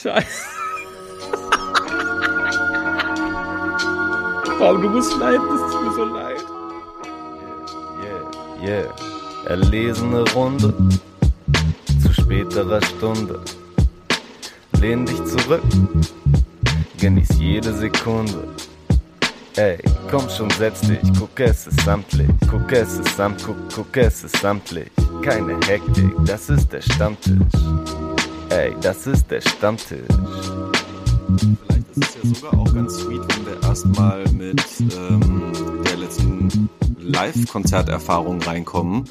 Scheiße. Warum du musst schneiden, das tut mir so leid. Yeah, yeah. Erlesene Runde. Zu späterer Stunde. Lehn dich zurück. Genieß jede Sekunde. Ey, komm schon, setz dich, guck es ist samtlich, guck es ist samt, guck, guck es ist samtlich. Keine Hektik, das ist der Stammtisch. Ey, das ist der Stammtisch. Vielleicht ist es ja sogar auch ganz sweet, wenn wir erstmal mit ähm, der letzten Live-Konzerterfahrung reinkommen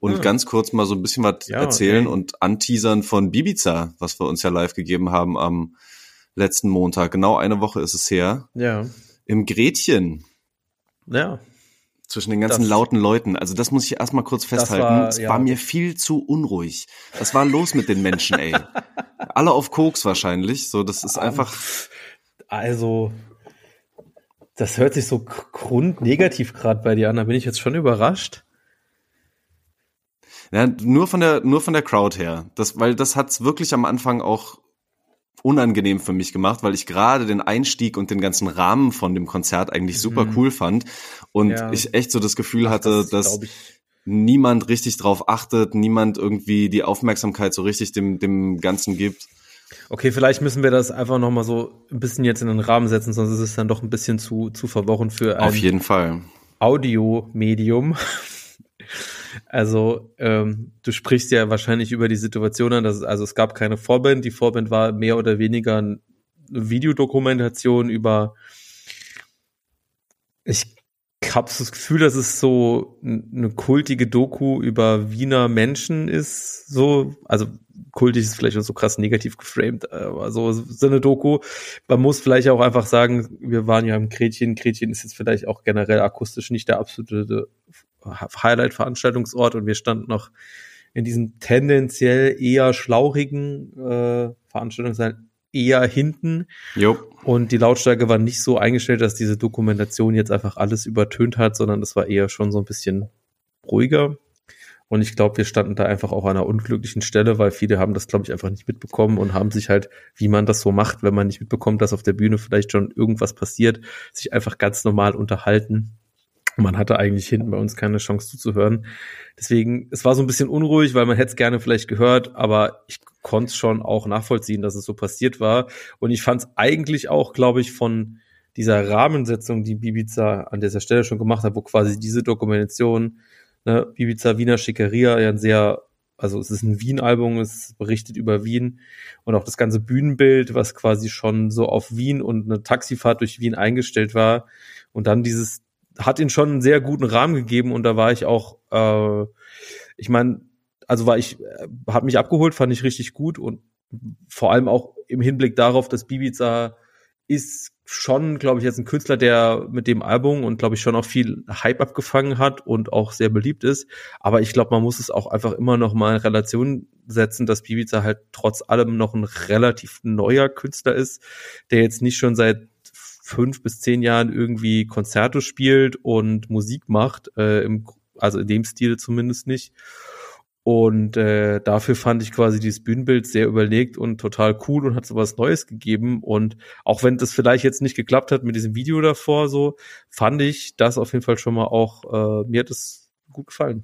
und Hm. ganz kurz mal so ein bisschen was Ja, erzählen okay. und anteasern von Bibiza, was wir uns ja live gegeben haben am letzten Montag. Genau eine Woche ist es her. Ja. Im Gretchen. Ja. Zwischen den ganzen Das- lauten Leuten. Also das muss ich erstmal kurz festhalten. war- es ja. war mir viel zu unruhig. Was war los mit den Menschen, ey? Alle auf Koks wahrscheinlich. So, das ist einfach. Also, das hört sich so grundnegativ gerade bei dir an. Da bin ich jetzt schon überrascht. Ja, nur von der, nur von der Crowd her. Das, weil das hat's wirklich am Anfang auch unangenehm für mich gemacht, weil ich gerade den Einstieg und den ganzen Rahmen von dem Konzert eigentlich super cool fand und Mhm. Ja. ich echt so das Gefühl hatte, das dass niemand richtig drauf achtet, niemand irgendwie die Aufmerksamkeit so richtig dem, dem Ganzen gibt. Okay, vielleicht müssen wir das einfach noch mal so ein bisschen jetzt in den Rahmen setzen, sonst ist es dann doch ein bisschen zu, zu verworren für ein Auf jeden Fall. Audiomedium. Also, ähm, du sprichst ja wahrscheinlich über die Situation an, dass es, also es gab keine Vorband. Die Vorband war mehr oder weniger eine Videodokumentation über, ich habe das Gefühl, dass es so eine kultige Doku über Wiener Menschen ist, so, also kultig ist vielleicht auch so krass negativ geframed, aber so, so eine Doku. Man muss vielleicht auch einfach sagen, wir waren ja im Gretchen. Gretchen ist jetzt vielleicht auch generell akustisch nicht der absolute Highlight-Veranstaltungsort und wir standen noch in diesem tendenziell eher schlauchigen äh, Veranstaltungssaal eher hinten Jo. und die Lautstärke war nicht so eingestellt, dass diese Dokumentation jetzt einfach alles übertönt hat, sondern das war eher schon so ein bisschen ruhiger. Und ich glaube, wir standen da einfach auch an einer unglücklichen Stelle, weil viele haben das, glaube ich, einfach nicht mitbekommen und haben sich halt, wie man das so macht, wenn man nicht mitbekommt, dass auf der Bühne vielleicht schon irgendwas passiert, sich einfach ganz normal unterhalten. Man hatte eigentlich hinten bei uns keine Chance zuzuhören. Deswegen, es war so ein bisschen unruhig, weil man hätte es gerne vielleicht gehört, aber ich konnte es schon auch nachvollziehen, dass es so passiert war. Und ich fand es eigentlich auch, glaube ich, von dieser Rahmensetzung, die Bibiza an dieser Stelle schon gemacht hat, wo quasi diese Dokumentation, ne, Bibiza Wiener Schickeria, ja ein sehr, also es ist ein Wien-Album, es berichtet über Wien und auch das ganze Bühnenbild, was quasi schon so auf Wien und eine Taxifahrt durch Wien eingestellt war. Und dann dieses hat ihn schon einen sehr guten Rahmen gegeben und da war ich auch, äh, ich meine, also war ich, äh, hat mich abgeholt, fand ich richtig gut und vor allem auch im Hinblick darauf, dass Bibiza ist schon, glaube ich, jetzt ein Künstler, der mit dem Album und glaube ich schon auch viel Hype abgefangen hat und auch sehr beliebt ist. Aber ich glaube, man muss es auch einfach immer noch mal in Relation setzen, dass Bibiza halt trotz allem noch ein relativ neuer Künstler ist, der jetzt nicht schon seit fünf bis zehn Jahren irgendwie Konzerte spielt und Musik macht, äh, im, also in dem Stil zumindest nicht. Und äh, dafür fand ich quasi dieses Bühnenbild sehr überlegt und total cool und hat so was Neues gegeben. Und auch wenn das vielleicht jetzt nicht geklappt hat mit diesem Video davor, so fand ich das auf jeden Fall schon mal auch, äh, mir hat es gut gefallen.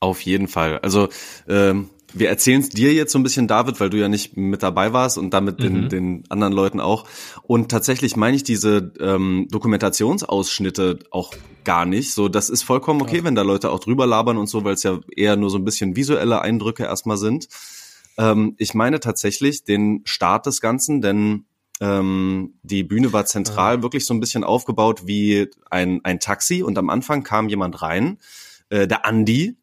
Auf jeden Fall. Also ähm, wir erzählen es dir jetzt so ein bisschen, David, weil du ja nicht mit dabei warst und damit den, Mhm. den anderen Leuten auch. Und tatsächlich meine ich diese ähm, Dokumentationsausschnitte auch gar nicht. So, das ist vollkommen okay, wenn da Leute auch drüber labern und so, weil es ja eher nur so ein bisschen visuelle Eindrücke erstmal sind. Ähm, ich meine tatsächlich den Start des Ganzen, denn ähm, die Bühne war zentral wirklich so ein bisschen aufgebaut wie ein, ein Taxi und am Anfang kam jemand rein, äh, der Andi,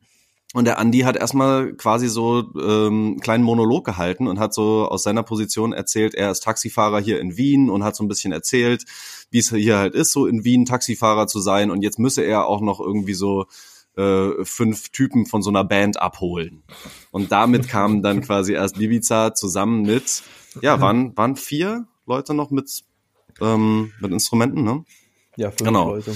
und der Andi hat erstmal quasi so ähm, einen kleinen Monolog gehalten und hat so aus seiner Position erzählt, er ist Taxifahrer hier in Wien und hat so ein bisschen erzählt, wie es hier halt ist, so in Wien Taxifahrer zu sein. Und jetzt müsse er auch noch irgendwie so äh, fünf Typen von so einer Band abholen. Und damit kamen dann quasi erst Bibiza zusammen mit, ja, waren, waren vier Leute noch mit, ähm, mit Instrumenten, ne? Ja, fünf Genau. Leute.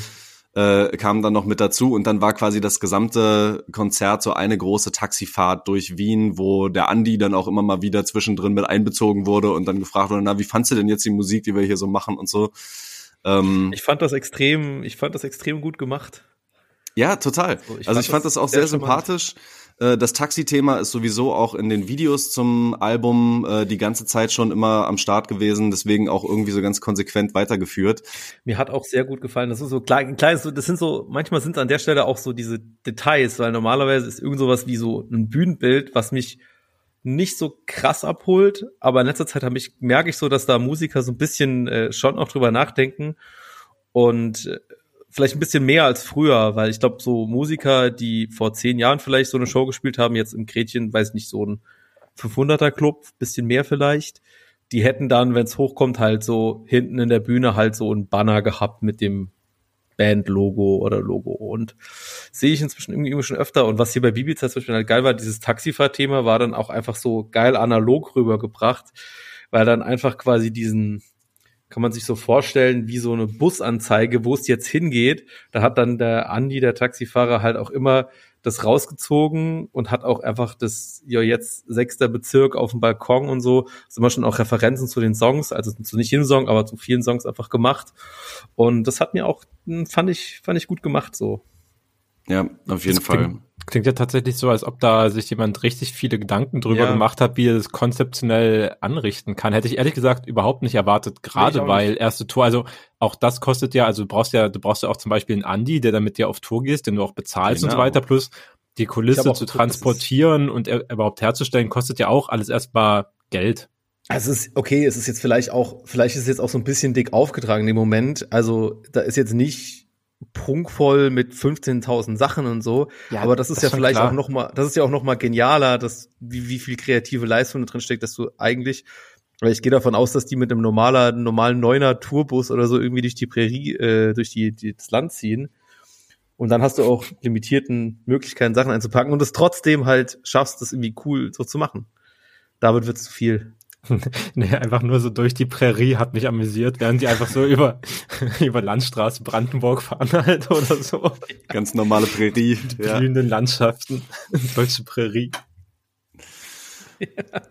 Äh, kam dann noch mit dazu und dann war quasi das gesamte Konzert so eine große Taxifahrt durch Wien, wo der Andi dann auch immer mal wieder zwischendrin mit einbezogen wurde und dann gefragt wurde, na, wie fandst du denn jetzt die Musik, die wir hier so machen und so. Ähm, ich fand das extrem, ich fand das extrem gut gemacht. Ja, total. Also ich, also ich fand das, das auch sehr, sehr sympathisch. Äh, das Taxi-Thema ist sowieso auch in den Videos zum Album äh, die ganze Zeit schon immer am Start gewesen, deswegen auch irgendwie so ganz konsequent weitergeführt. Mir hat auch sehr gut gefallen. Das ist so klein, klein das sind so, manchmal sind an der Stelle auch so diese Details, weil normalerweise ist irgend sowas wie so ein Bühnenbild, was mich nicht so krass abholt, aber in letzter Zeit habe ich, merke ich so, dass da Musiker so ein bisschen äh, schon auch drüber nachdenken und äh, vielleicht ein bisschen mehr als früher, weil ich glaube, so Musiker, die vor zehn Jahren vielleicht so eine Show gespielt haben, jetzt im Gretchen, weiß nicht, so ein 500er Club, bisschen mehr vielleicht, die hätten dann, wenn es hochkommt, halt so hinten in der Bühne halt so ein Banner gehabt mit dem Band-Logo oder Logo. Und sehe ich inzwischen irgendwie schon öfter. Und was hier bei Bibiza zum Beispiel halt geil war, dieses Taxifahrt-Thema war dann auch einfach so geil analog rübergebracht, weil dann einfach quasi diesen kann man sich so vorstellen, wie so eine Busanzeige, wo es jetzt hingeht. Da hat dann der Andi, der Taxifahrer, halt auch immer das rausgezogen und hat auch einfach das, ja, jetzt sechster Bezirk auf dem Balkon und so, sind immer schon auch Referenzen zu den Songs, also zu nicht jedem Song, aber zu vielen Songs einfach gemacht. Und das hat mir auch, hm, fand ich, fand ich gut gemacht so. Ja, auf jeden das Fall. Klingt, ja tatsächlich so, als ob da sich jemand richtig viele Gedanken drüber ja. gemacht hat, wie er das konzeptionell anrichten kann. Hätte ich ehrlich gesagt überhaupt nicht erwartet, gerade nee, weil nicht. erste Tour, also auch das kostet ja, also du brauchst ja, du brauchst ja auch zum Beispiel einen Andi, der dann mit dir auf Tour gehst, den du auch bezahlst genau. und so genau. weiter, plus die Kulisse zu transportieren und überhaupt herzustellen, kostet ja auch alles erstmal Geld. Also es ist okay, es ist jetzt vielleicht auch, vielleicht ist es jetzt auch so ein bisschen dick aufgetragen im Moment. Also da ist jetzt nicht prunkvoll mit 15.000 Sachen und so. Ja, aber das ist das ja vielleicht klar. auch noch mal, das ist ja auch noch mal genialer, dass wie, wie viel kreative Leistung da drin steckt, dass du eigentlich, weil ich gehe davon aus, dass die mit einem normaler, normalen Neuner Tourbus oder so irgendwie durch die Prärie, äh, durch die, die das Land ziehen. Und dann hast du auch limitierten Möglichkeiten, Sachen einzupacken und es trotzdem halt schaffst, das irgendwie cool so zu machen. Damit wird es zu viel. nee, einfach nur so durch die Prärie hat mich amüsiert, während die einfach so über, über Landstraße Brandenburg fahren halt oder so. Ganz normale Prärie. Die ja. blühenden Landschaften, deutsche Prärie.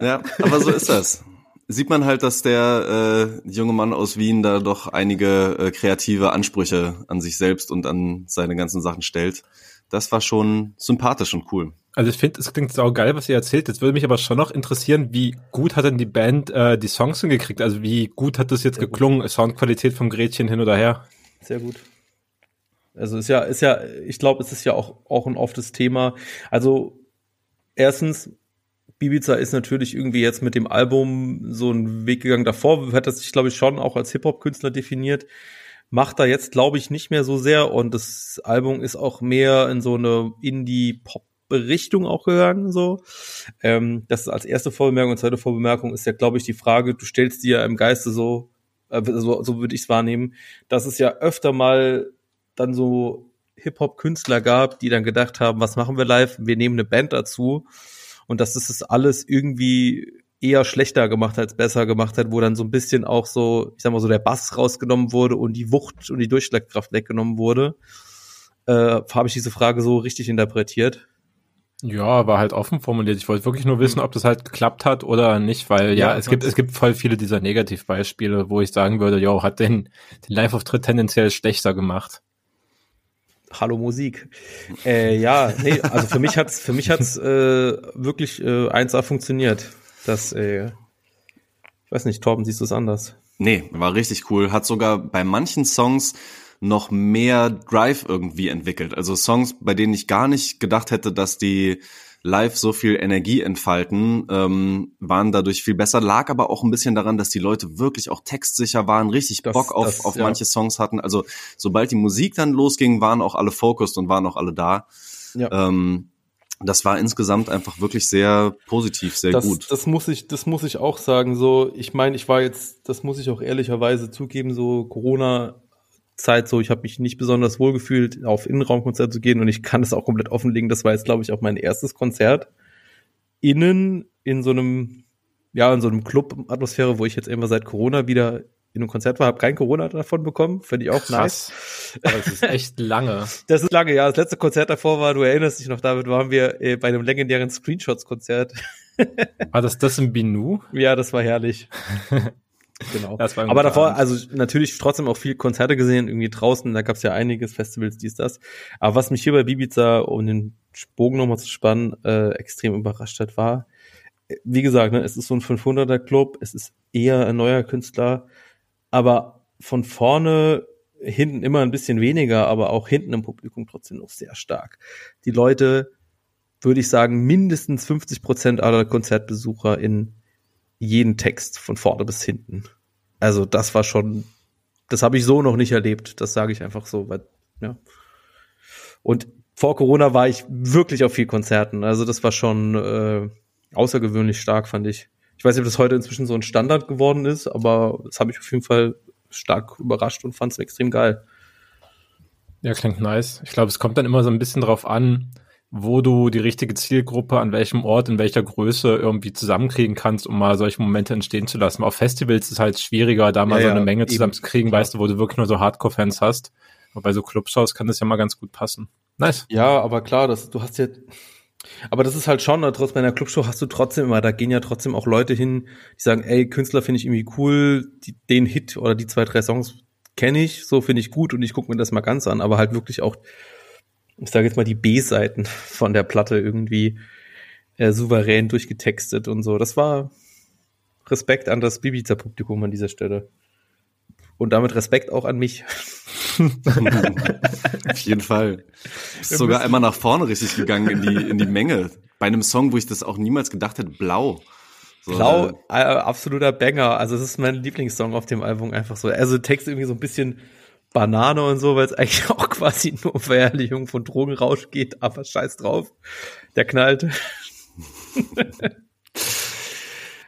Ja, aber so ist das. Sieht man halt, dass der äh, junge Mann aus Wien da doch einige äh, kreative Ansprüche an sich selbst und an seine ganzen Sachen stellt. Das war schon sympathisch und cool. Also ich finde, es klingt sau geil, was ihr erzählt. Jetzt würde mich aber schon noch interessieren, wie gut hat denn die Band äh, die Songs hingekriegt? Also wie gut hat das jetzt Sehr geklungen? Gut. Soundqualität vom Gretchen hin oder her? Sehr gut. Also ist ja, ist ja, ich glaube, es ist ja auch, auch ein oftes Thema. Also erstens, Bibiza ist natürlich irgendwie jetzt mit dem Album so einen Weg gegangen. Davor hat er sich, glaube ich, schon auch als Hip-Hop-Künstler definiert. Macht er jetzt, glaube ich, nicht mehr so sehr. Und das Album ist auch mehr in so eine Indie-Pop Richtung auch gegangen, so. Ähm, das ist als erste Vorbemerkung und zweite Vorbemerkung ist ja, glaube ich, die Frage, du stellst dir im Geiste so, äh, so, so würde ich es wahrnehmen, dass es ja öfter mal dann so Hip-Hop-Künstler gab, die dann gedacht haben, was machen wir live? Wir nehmen eine Band dazu. Und dass es das alles irgendwie eher schlechter gemacht als besser gemacht hat, wo dann so ein bisschen auch so, ich sag mal so, der Bass rausgenommen wurde und die Wucht und die Durchschlagkraft weggenommen wurde. Äh, habe ich diese Frage so richtig interpretiert? Ja, war halt offen formuliert. Ich wollte wirklich nur wissen, ob das halt geklappt hat oder nicht, weil ja, ja es gibt es gibt voll viele dieser Negativbeispiele, wo ich sagen würde, jo, hat den, den Live-Auftritt tendenziell schlechter gemacht. Hallo Musik. Äh, ja, nee, also für mich hat's für mich hat's äh, wirklich äh, 1A funktioniert. Das äh, ich weiß nicht, Torben, siehst du es anders? Nee, war richtig cool. Hat sogar bei manchen Songs noch mehr Drive irgendwie entwickelt. Also Songs, bei denen ich gar nicht gedacht hätte, dass die live so viel Energie entfalten, ähm, waren dadurch viel besser. Lag aber auch ein bisschen daran, dass die Leute wirklich auch textsicher waren, richtig das, Bock auf, das, auf ja. manche Songs hatten. Also sobald die Musik dann losging, waren auch alle focused und waren auch alle da. Ja. Ähm, das war insgesamt einfach wirklich sehr positiv, sehr das, gut. Das muss ich, das muss ich auch sagen. So, ich meine, ich war jetzt, das muss ich auch ehrlicherweise zugeben. So Corona Zeit so, ich habe mich nicht besonders wohl gefühlt, auf Innenraumkonzert zu gehen und ich kann das auch komplett offenlegen. Das war jetzt, glaube ich, auch mein erstes Konzert innen in so einem, ja, in so einem Club-Atmosphäre, wo ich jetzt immer seit Corona wieder in einem Konzert war, habe kein Corona davon bekommen, finde ich auch Krass. nice. das ist echt lange. Das ist lange, ja. Das letzte Konzert davor war, du erinnerst dich noch, David, waren wir äh, bei einem legendären Screenshots-Konzert. War das das im Binu? Ja, das war herrlich. genau. Aber davor, Abend. also natürlich trotzdem auch viel Konzerte gesehen, irgendwie draußen, da gab es ja einiges, Festivals, dies, das. Aber was mich hier bei Bibiza, um den Bogen nochmal zu spannen, äh, extrem überrascht hat, war, wie gesagt, ne, es ist so ein 500er Club, es ist eher ein neuer Künstler, aber von vorne hinten immer ein bisschen weniger, aber auch hinten im Publikum trotzdem noch sehr stark. Die Leute, würde ich sagen, mindestens 50 Prozent aller Konzertbesucher in jeden Text von vorne bis hinten. Also das war schon, das habe ich so noch nicht erlebt. Das sage ich einfach so, weil, ja. Und vor Corona war ich wirklich auf viel Konzerten. Also das war schon äh, außergewöhnlich stark, fand ich. Ich weiß nicht, ob das heute inzwischen so ein Standard geworden ist, aber das habe ich auf jeden Fall stark überrascht und fand es extrem geil. Ja, klingt nice. Ich glaube, es kommt dann immer so ein bisschen drauf an, wo du die richtige Zielgruppe an welchem Ort, in welcher Größe irgendwie zusammenkriegen kannst, um mal solche Momente entstehen zu lassen. Auf Festivals ist es halt schwieriger, da mal ja, so eine Menge zusammenzukriegen, weißt du, wo du wirklich nur so Hardcore-Fans hast. Aber bei so Clubshows kann das ja mal ganz gut passen. Nice. Ja, aber klar, das, du hast ja, aber das ist halt schon, trotz bei einer Clubshow hast du trotzdem immer, da gehen ja trotzdem auch Leute hin, die sagen, ey, Künstler finde ich irgendwie cool, die, den Hit oder die zwei, drei Songs kenne ich, so finde ich gut und ich gucke mir das mal ganz an, aber halt wirklich auch, ich sage jetzt mal, die B-Seiten von der Platte irgendwie äh, souverän durchgetextet und so. Das war Respekt an das Bibiza-Publikum an dieser Stelle. Und damit Respekt auch an mich. Auf jeden Fall. Ist sogar einmal nach vorne richtig gegangen in die, in die Menge. Bei einem Song, wo ich das auch niemals gedacht hätte, blau. So, Blau, äh, absoluter Banger. Also es ist mein Lieblingssong auf dem Album einfach so. Also Text irgendwie so ein bisschen Banane und so, weil es eigentlich auch quasi nur um Verherrlichung von Drogenrausch geht, aber scheiß drauf. Der knallt.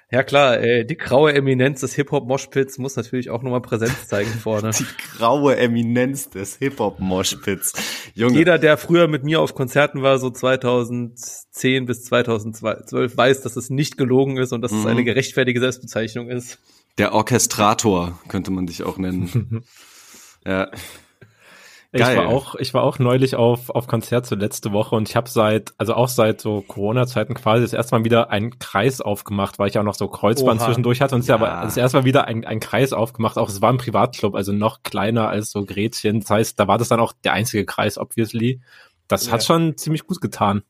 Ja klar, äh, die graue Eminenz des Hip-Hop-Moshpits muss natürlich auch nochmal Präsenz zeigen vorne. Die graue Eminenz des Hip-Hop-Moshpits. Junge. Jeder, der früher mit mir auf Konzerten war, so 2010 bis 2012, weiß, dass es nicht gelogen ist und dass mhm. es eine gerechtfertige Selbstbezeichnung ist. Der Orchestrator könnte man dich auch nennen. Ja. Geil. Ich war auch, ich war auch neulich auf, auf Konzert so letzte Woche und ich habe seit, also auch seit so Corona-Zeiten quasi das erste Mal wieder einen Kreis aufgemacht, weil ich auch noch so Kreuzband Oha. zwischendurch hatte und es ja. aber das erste Mal wieder ein, ein Kreis aufgemacht. Auch es war ein Privatclub, also noch kleiner als so Gretchen. Das heißt, da war das dann auch der einzige Kreis, obviously. Das ja. hat schon ziemlich gut getan.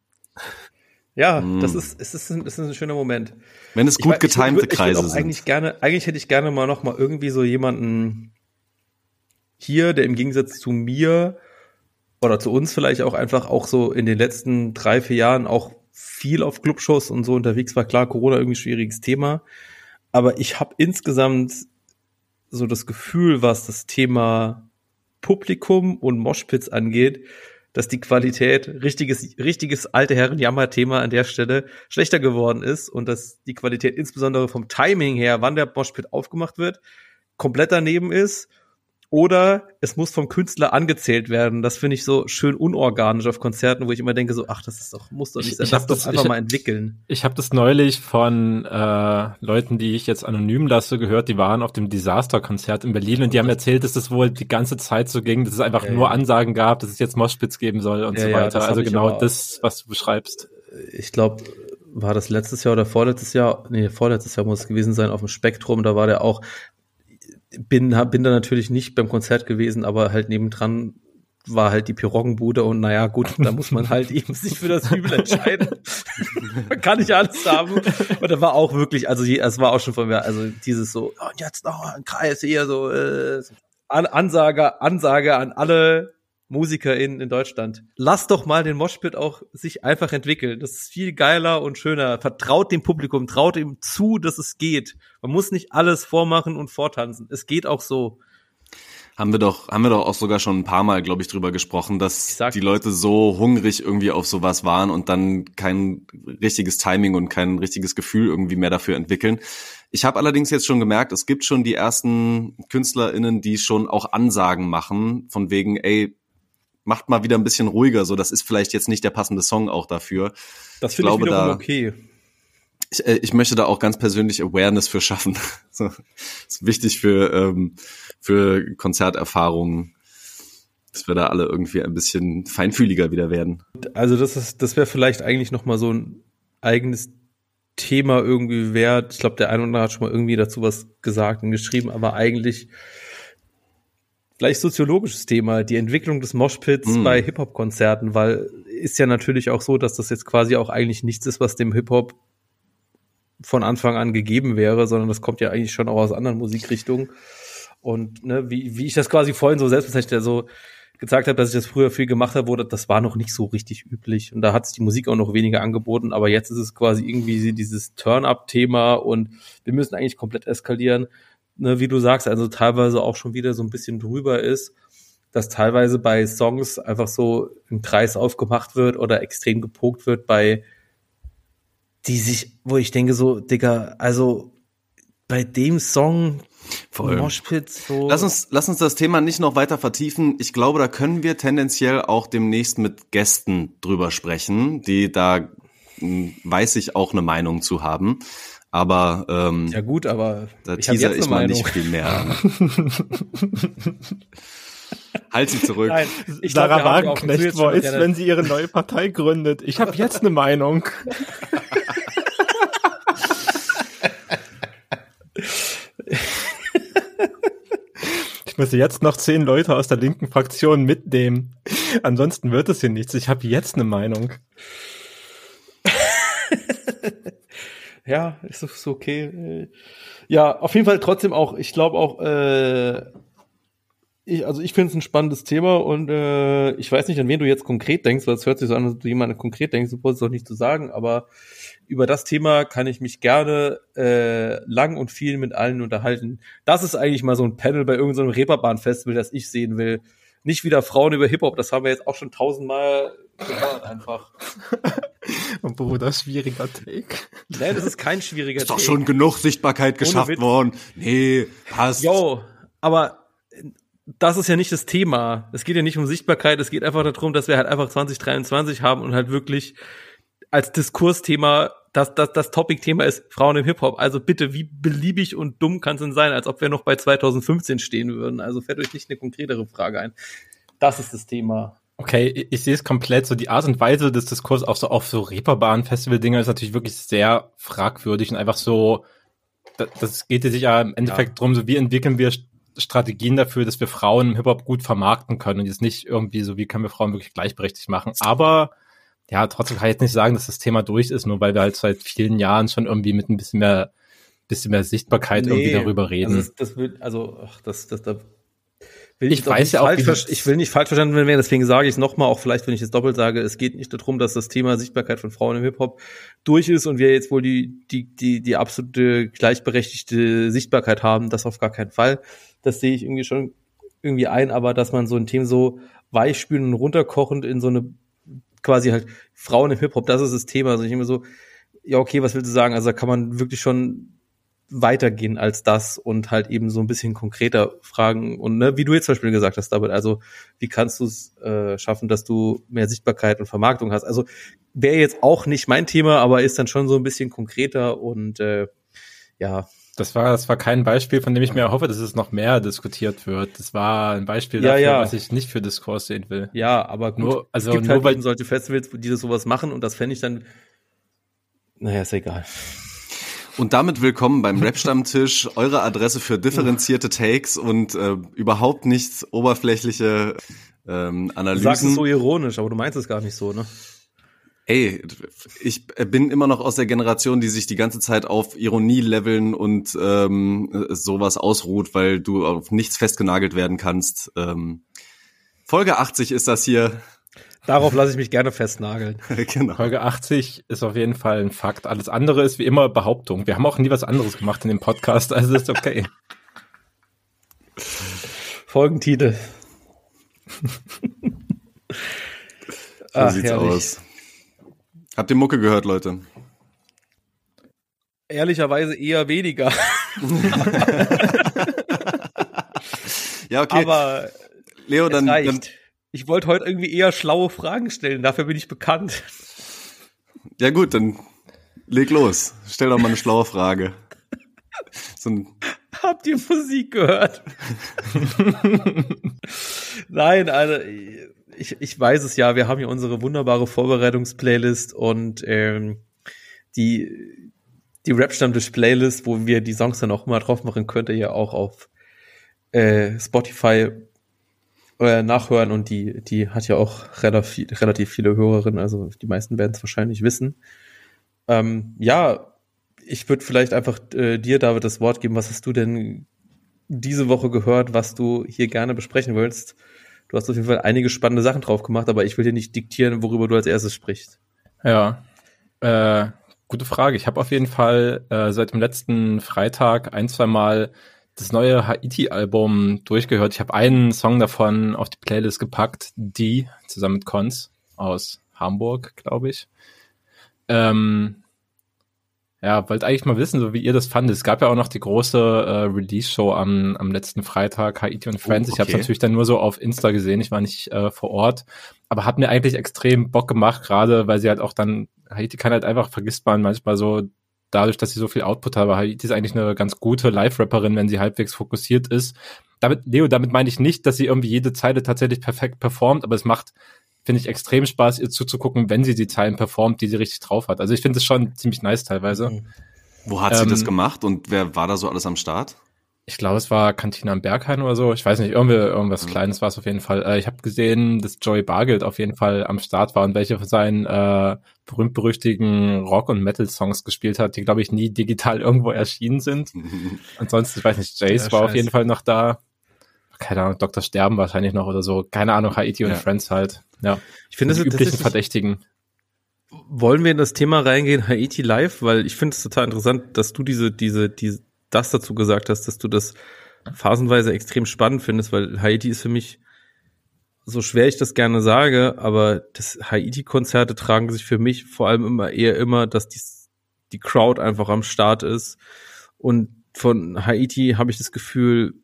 Ja, mm. das ist, es ist, ein, es ist ein schöner Moment. Wenn es gut ich, getimte ich, Kreise sind. Eigentlich gerne, eigentlich hätte ich gerne mal noch mal irgendwie so jemanden hier, der im Gegensatz zu mir oder zu uns vielleicht auch einfach auch so in den letzten drei, vier Jahren auch viel auf Clubshows und so unterwegs war. Klar, Corona irgendwie schwieriges Thema. Aber ich habe insgesamt so das Gefühl, was das Thema Publikum und Moshpits angeht, dass die Qualität richtiges, richtiges alte Herren-Jammer-Thema an der Stelle schlechter geworden ist und dass die Qualität insbesondere vom Timing her, wann der Moshpit aufgemacht wird, komplett daneben ist oder es muss vom Künstler angezählt werden. Das finde ich so schön unorganisch auf Konzerten, wo ich immer denke so, ach, das ist doch muss doch nicht sein. Ich, ich das doch einfach ich, mal entwickeln. Ich habe das neulich von äh, Leuten, die ich jetzt anonym lasse, gehört. Die waren auf dem Disaster-Konzert in Berlin und die haben erzählt, dass das wohl die ganze Zeit so ging, dass es einfach ja, nur Ansagen gab, dass es jetzt Moshpits geben soll und ja, so weiter. Ja, also genau das, was du beschreibst. Ich glaube, war das letztes Jahr oder vorletztes Jahr? Nee, vorletztes Jahr muss es gewesen sein auf dem Spektrum. Da war der auch bin, bin da natürlich nicht beim Konzert gewesen, aber halt nebendran war halt die Piroggenbude und naja, gut, da muss man halt eben sich für das Übel entscheiden. man kann nicht alles haben. Und da war auch wirklich, also es war auch schon von mir, also dieses so, oh, und jetzt noch ein Kreis hier, so, äh, Ansage, Ansage an alle MusikerInnen in Deutschland. Lass doch mal den Moshpit auch sich einfach entwickeln. Das ist viel geiler und schöner. Vertraut dem Publikum, traut ihm zu, dass es geht. Man muss nicht alles vormachen und vortanzen. Es geht auch so. Haben wir doch, haben wir doch auch sogar schon ein paar Mal, glaube ich, drüber gesprochen, dass die Leute so hungrig irgendwie auf sowas waren und dann kein richtiges Timing und kein richtiges Gefühl irgendwie mehr dafür entwickeln. Ich habe allerdings jetzt schon gemerkt, es gibt schon die ersten KünstlerInnen, die schon auch Ansagen machen, von wegen, ey, macht mal wieder ein bisschen ruhiger. So, das ist vielleicht jetzt nicht der passende Song auch dafür. Das finde ich, ich wiederum da, okay. Ich, äh, ich möchte da auch ganz persönlich Awareness für schaffen. so. ist wichtig für, ähm, für Konzerterfahrungen, dass wir da alle irgendwie ein bisschen feinfühliger wieder werden. Also das ist, das wäre vielleicht eigentlich noch mal so ein eigenes Thema irgendwie wert. Ich glaube, der eine oder andere hat schon mal irgendwie dazu was gesagt und geschrieben, aber eigentlich vielleicht soziologisches Thema, die Entwicklung des Moshpits mm. bei Hip-Hop-Konzerten, weil ist ja natürlich auch so, dass das jetzt quasi auch eigentlich nichts ist, was dem Hip-Hop von Anfang an gegeben wäre, sondern das kommt ja eigentlich schon auch aus anderen Musikrichtungen. Und ne, wie, wie ich das quasi vorhin so selbstverständlich so gezeigt habe, dass ich das früher viel gemacht habe, wurde, das war noch nicht so richtig üblich. Und da hat sich die Musik auch noch weniger angeboten, aber jetzt ist es quasi irgendwie dieses Turn-up-Thema und wir müssen eigentlich komplett eskalieren. Ne, wie du sagst, also teilweise auch schon wieder so ein bisschen drüber ist, dass teilweise bei Songs einfach so ein Kreis aufgemacht wird oder extrem gepokt wird bei die sich, wo ich denke so, Digga, also bei dem Song Voll. Moshpit, so. Lass uns, lass uns das Thema nicht noch weiter vertiefen. Ich glaube, da können wir tendenziell auch demnächst mit Gästen drüber sprechen, die da hm, weiß ich auch eine Meinung zu haben. Aber ähm, ja gut, aber da ich teaser ich mal nicht viel mehr. halt sie zurück. Nein, ich Sarah Wagenknecht Voice, wenn sie ihre neue Partei gründet. Ich habe jetzt eine Meinung. Ich müsse jetzt noch zehn Leute aus der linken Fraktion mitnehmen. Ansonsten wird es hier nichts. Ich habe jetzt eine Meinung. ja, ist so okay. Ja, auf jeden Fall trotzdem auch, ich glaube auch, äh, ich, also ich finde es ein spannendes Thema und äh, ich weiß nicht, an wen du jetzt konkret denkst, weil es hört sich so an, dass du jemanden konkret denkst, du brauchst es auch nicht zu sagen, aber über das Thema kann ich mich gerne äh, lang und viel mit allen unterhalten. Das ist eigentlich mal so ein Panel bei irgendeinem so Reeperbahn-Festival, das ich sehen will. Nicht wieder Frauen über Hip-Hop, das haben wir jetzt auch schon tausendmal gehört einfach. Und Bruder, schwieriger Take. Nein, das ist kein schwieriger Take. Ist doch schon genug Sichtbarkeit geschafft worden. Nee, passt. Jo, aber das ist ja nicht das Thema. Es geht ja nicht um Sichtbarkeit, es geht einfach darum, dass wir halt einfach 2023 haben und halt wirklich als Diskursthema das, das, das Topic-Thema ist Frauen im Hip-Hop. Also bitte, wie beliebig und dumm kann es denn sein, als ob wir noch bei 2015 stehen würden? Also fällt euch nicht eine konkretere Frage ein. Das ist das Thema. Okay, ich, ich sehe es komplett so. Die Art und Weise des Diskurs auch so auf so Reeperbahn-Festival-Dinger ist natürlich wirklich sehr fragwürdig und einfach so, das, das geht sich ja im Endeffekt ja. drum, so wie entwickeln wir Strategien dafür, dass wir Frauen im Hip-Hop gut vermarkten können und jetzt nicht irgendwie so, wie können wir Frauen wirklich gleichberechtigt machen. Aber ja, trotzdem kann ich jetzt nicht sagen, dass das Thema durch ist, nur weil wir halt seit vielen Jahren schon irgendwie mit ein bisschen mehr, bisschen mehr Sichtbarkeit nee, irgendwie darüber reden. Also das, will, also, ach, das, das, da will ich, ich weiß ja auch, ich will nicht falsch verstanden werden, deswegen sage ich es nochmal, auch vielleicht, wenn ich es doppelt sage, es geht nicht darum, dass das Thema Sichtbarkeit von Frauen im Hip-Hop durch ist und wir jetzt wohl die, die, die, die absolute gleichberechtigte Sichtbarkeit haben, das auf gar keinen Fall. Das sehe ich irgendwie schon irgendwie ein, aber dass man so ein Thema so weichspülen und runterkochend in so eine quasi halt Frauen im Hip-Hop, das ist das Thema. Also ich immer so, ja, okay, was willst du sagen? Also da kann man wirklich schon weitergehen als das und halt eben so ein bisschen konkreter fragen und ne, wie du jetzt zum Beispiel gesagt hast, David, also wie kannst du es äh, schaffen, dass du mehr Sichtbarkeit und Vermarktung hast? Also wäre jetzt auch nicht mein Thema, aber ist dann schon so ein bisschen konkreter und äh, ja, das war, das war kein Beispiel, von dem ich mir erhoffe, dass es noch mehr diskutiert wird. Das war ein Beispiel ja, dafür, ja. was ich nicht für Diskurs sehen will. Ja, aber gut, nur, also es gibt nur halt weil solche Festivals, die das sowas machen und das fände ich dann, naja, ist egal. Und damit willkommen beim Rap-Stammtisch, eure Adresse für differenzierte Takes und äh, überhaupt nicht oberflächliche ähm, Analysen. Du sagst es so ironisch, aber du meinst es gar nicht so, ne? Ey, ich bin immer noch aus der Generation, die sich die ganze Zeit auf Ironie-Leveln und ähm, sowas ausruht, weil du auf nichts festgenagelt werden kannst. Ähm, Folge 80 ist das hier. Darauf lasse ich mich gerne festnageln. genau. Folge 80 ist auf jeden Fall ein Fakt. Alles andere ist wie immer Behauptung. Wir haben auch nie was anderes gemacht in dem Podcast, also ist okay. Folgentitel. so Ach, sieht's herrlich. aus. Habt ihr Mucke gehört, Leute? Ehrlicherweise eher weniger. ja, okay. Aber Leo, dann, dann ich wollte heute irgendwie eher schlaue Fragen stellen, dafür bin ich bekannt. Ja gut, dann leg los. Stell doch mal eine schlaue Frage. So ein Habt ihr Musik gehört? Nein, also ich, ich weiß es ja, wir haben hier unsere wunderbare Vorbereitungsplaylist und ähm, die, die Rap-Stammtisch-Playlist, wo wir die Songs dann auch immer drauf machen, könnt ihr ja auch auf äh, Spotify äh, nachhören und die, die hat ja auch relativ, relativ viele Hörerinnen, also die meisten werden es wahrscheinlich wissen. Ähm, ja, ich würde vielleicht einfach äh, dir, David, das Wort geben. Was hast du denn diese Woche gehört, was du hier gerne besprechen willst? Du hast auf jeden Fall einige spannende Sachen drauf gemacht, aber ich will dir nicht diktieren, worüber du als erstes sprichst. Ja, äh, gute Frage. Ich habe auf jeden Fall äh, seit dem letzten Freitag ein, zwei Mal das neue Haiti-Album durchgehört. Ich habe einen Song davon auf die Playlist gepackt, die zusammen mit Cons aus Hamburg, glaube ich. Ähm, ja, wollte eigentlich mal wissen, so wie ihr das fandet. Es gab ja auch noch die große äh, Release-Show am, am letzten Freitag, Haiti und Friends. Oh, okay. Ich habe es natürlich dann nur so auf Insta gesehen, ich war nicht äh, vor Ort, aber hat mir eigentlich extrem Bock gemacht, gerade weil sie halt auch dann, Haiti kann halt einfach, vergisst man manchmal so, dadurch, dass sie so viel Output hat, Haiti ist eigentlich eine ganz gute Live-Rapperin, wenn sie halbwegs fokussiert ist. Damit, Leo, damit meine ich nicht, dass sie irgendwie jede Zeile tatsächlich perfekt performt, aber es macht finde ich extrem Spaß, ihr zuzugucken, wenn sie die Zeilen performt, die sie richtig drauf hat. Also ich finde es schon ziemlich nice teilweise. Mhm. Wo hat ähm, sie das ähm, gemacht und wer war da so alles am Start? Ich glaube, es war Cantina am Berghain oder so. Ich weiß nicht, irgendwie irgendwas mhm. Kleines war es auf jeden Fall. Äh, ich habe gesehen, dass Joey Bargild auf jeden Fall am Start war und welche von seinen äh, berühmt-berüchtigen Rock- und Metal-Songs gespielt hat, die, glaube ich, nie digital irgendwo erschienen sind. Ansonsten, ich weiß nicht, Jace ja, war auf jeden Fall noch da keine Ahnung, Dr. Sterben wahrscheinlich noch oder so. Keine Ahnung, Haiti und ja. Friends halt. Ja. Ich finde, das die üblichen Verdächtigen. Wollen wir in das Thema reingehen, Haiti live? Weil ich finde es total interessant, dass du diese, diese, diese, das dazu gesagt hast, dass du das phasenweise extrem spannend findest, weil Haiti ist für mich, so schwer ich das gerne sage, aber das Haiti-Konzerte tragen sich für mich vor allem immer eher immer, dass die, die Crowd einfach am Start ist. Und von Haiti habe ich das Gefühl,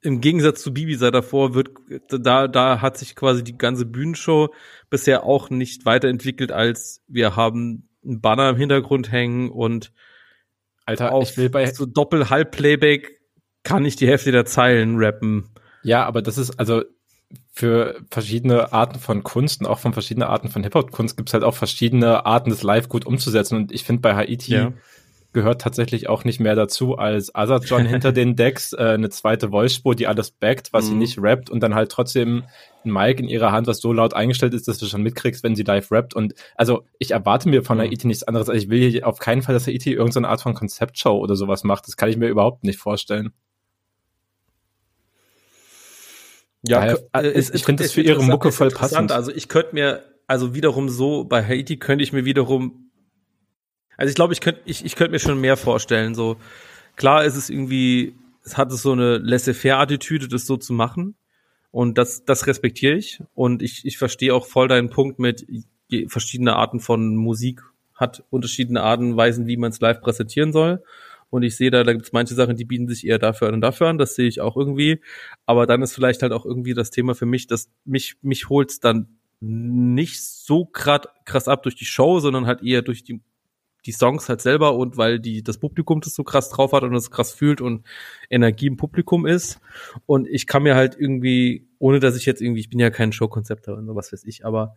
im Gegensatz zu Bibi sei davor wird da da hat sich quasi die ganze Bühnenshow bisher auch nicht weiterentwickelt als wir haben einen Banner im Hintergrund hängen und Alter, auf ich will bei so Doppel Halb Playback kann ich die Hälfte der Zeilen rappen. Ja, aber das ist also für verschiedene Arten von Kunst und auch von verschiedenen Arten von Hip-Hop-Kunst gibt es halt auch verschiedene Arten, das live gut umzusetzen. Und ich finde bei Haiti ja gehört tatsächlich auch nicht mehr dazu als Azad hinter den Decks, äh, eine zweite Voice-Spur, die alles backt, was mhm. sie nicht rappt und dann halt trotzdem ein Mic in ihrer Hand, was so laut eingestellt ist, dass du schon mitkriegst, wenn sie live rappt. Und also ich erwarte mir von mhm. Haiti nichts anderes. Also ich will hier auf keinen Fall, dass Haiti irgendeine Art von Konzeptshow oder sowas macht. Das kann ich mir überhaupt nicht vorstellen. Ja, Daher, äh, ich, ich finde das für ihre Mucke voll passend. Also ich könnte mir, also wiederum so, bei Haiti könnte ich mir wiederum also ich glaube, ich könnte ich, ich könnte mir schon mehr vorstellen. So klar ist es irgendwie, es hat so eine laissez-faire-Attitüde, das so zu machen. Und das, das respektiere ich. Und ich, ich verstehe auch voll deinen Punkt mit verschiedene Arten von Musik hat unterschiedliche Arten Weisen, wie man es live präsentieren soll. Und ich sehe da, da gibt es manche Sachen, die bieten sich eher dafür an und dafür an. Das sehe ich auch irgendwie. Aber dann ist vielleicht halt auch irgendwie das Thema für mich, dass mich, mich holt's dann nicht so grad krass ab durch die Show, sondern halt eher durch die die Songs halt selber und weil die das Publikum das so krass drauf hat und das krass fühlt und Energie im Publikum ist. Und ich kann mir halt irgendwie, ohne dass ich jetzt irgendwie, ich bin ja kein Showkonzepter oder was weiß ich, aber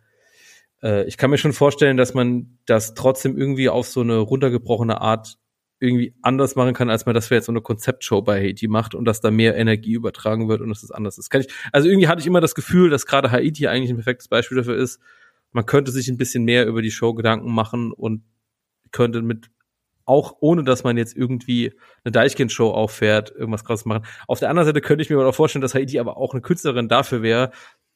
äh, ich kann mir schon vorstellen, dass man das trotzdem irgendwie auf so eine runtergebrochene Art irgendwie anders machen kann, als man das für jetzt so eine Konzeptshow bei Haiti macht und dass da mehr Energie übertragen wird und dass das anders ist. Kann ich, also irgendwie hatte ich immer das Gefühl, dass gerade Haiti eigentlich ein perfektes Beispiel dafür ist. Man könnte sich ein bisschen mehr über die Show Gedanken machen und könnte mit auch ohne dass man jetzt irgendwie eine Deichkind-Show auffährt, irgendwas krasses machen. Auf der anderen Seite könnte ich mir aber auch vorstellen, dass Heidi aber auch eine Künstlerin dafür wäre,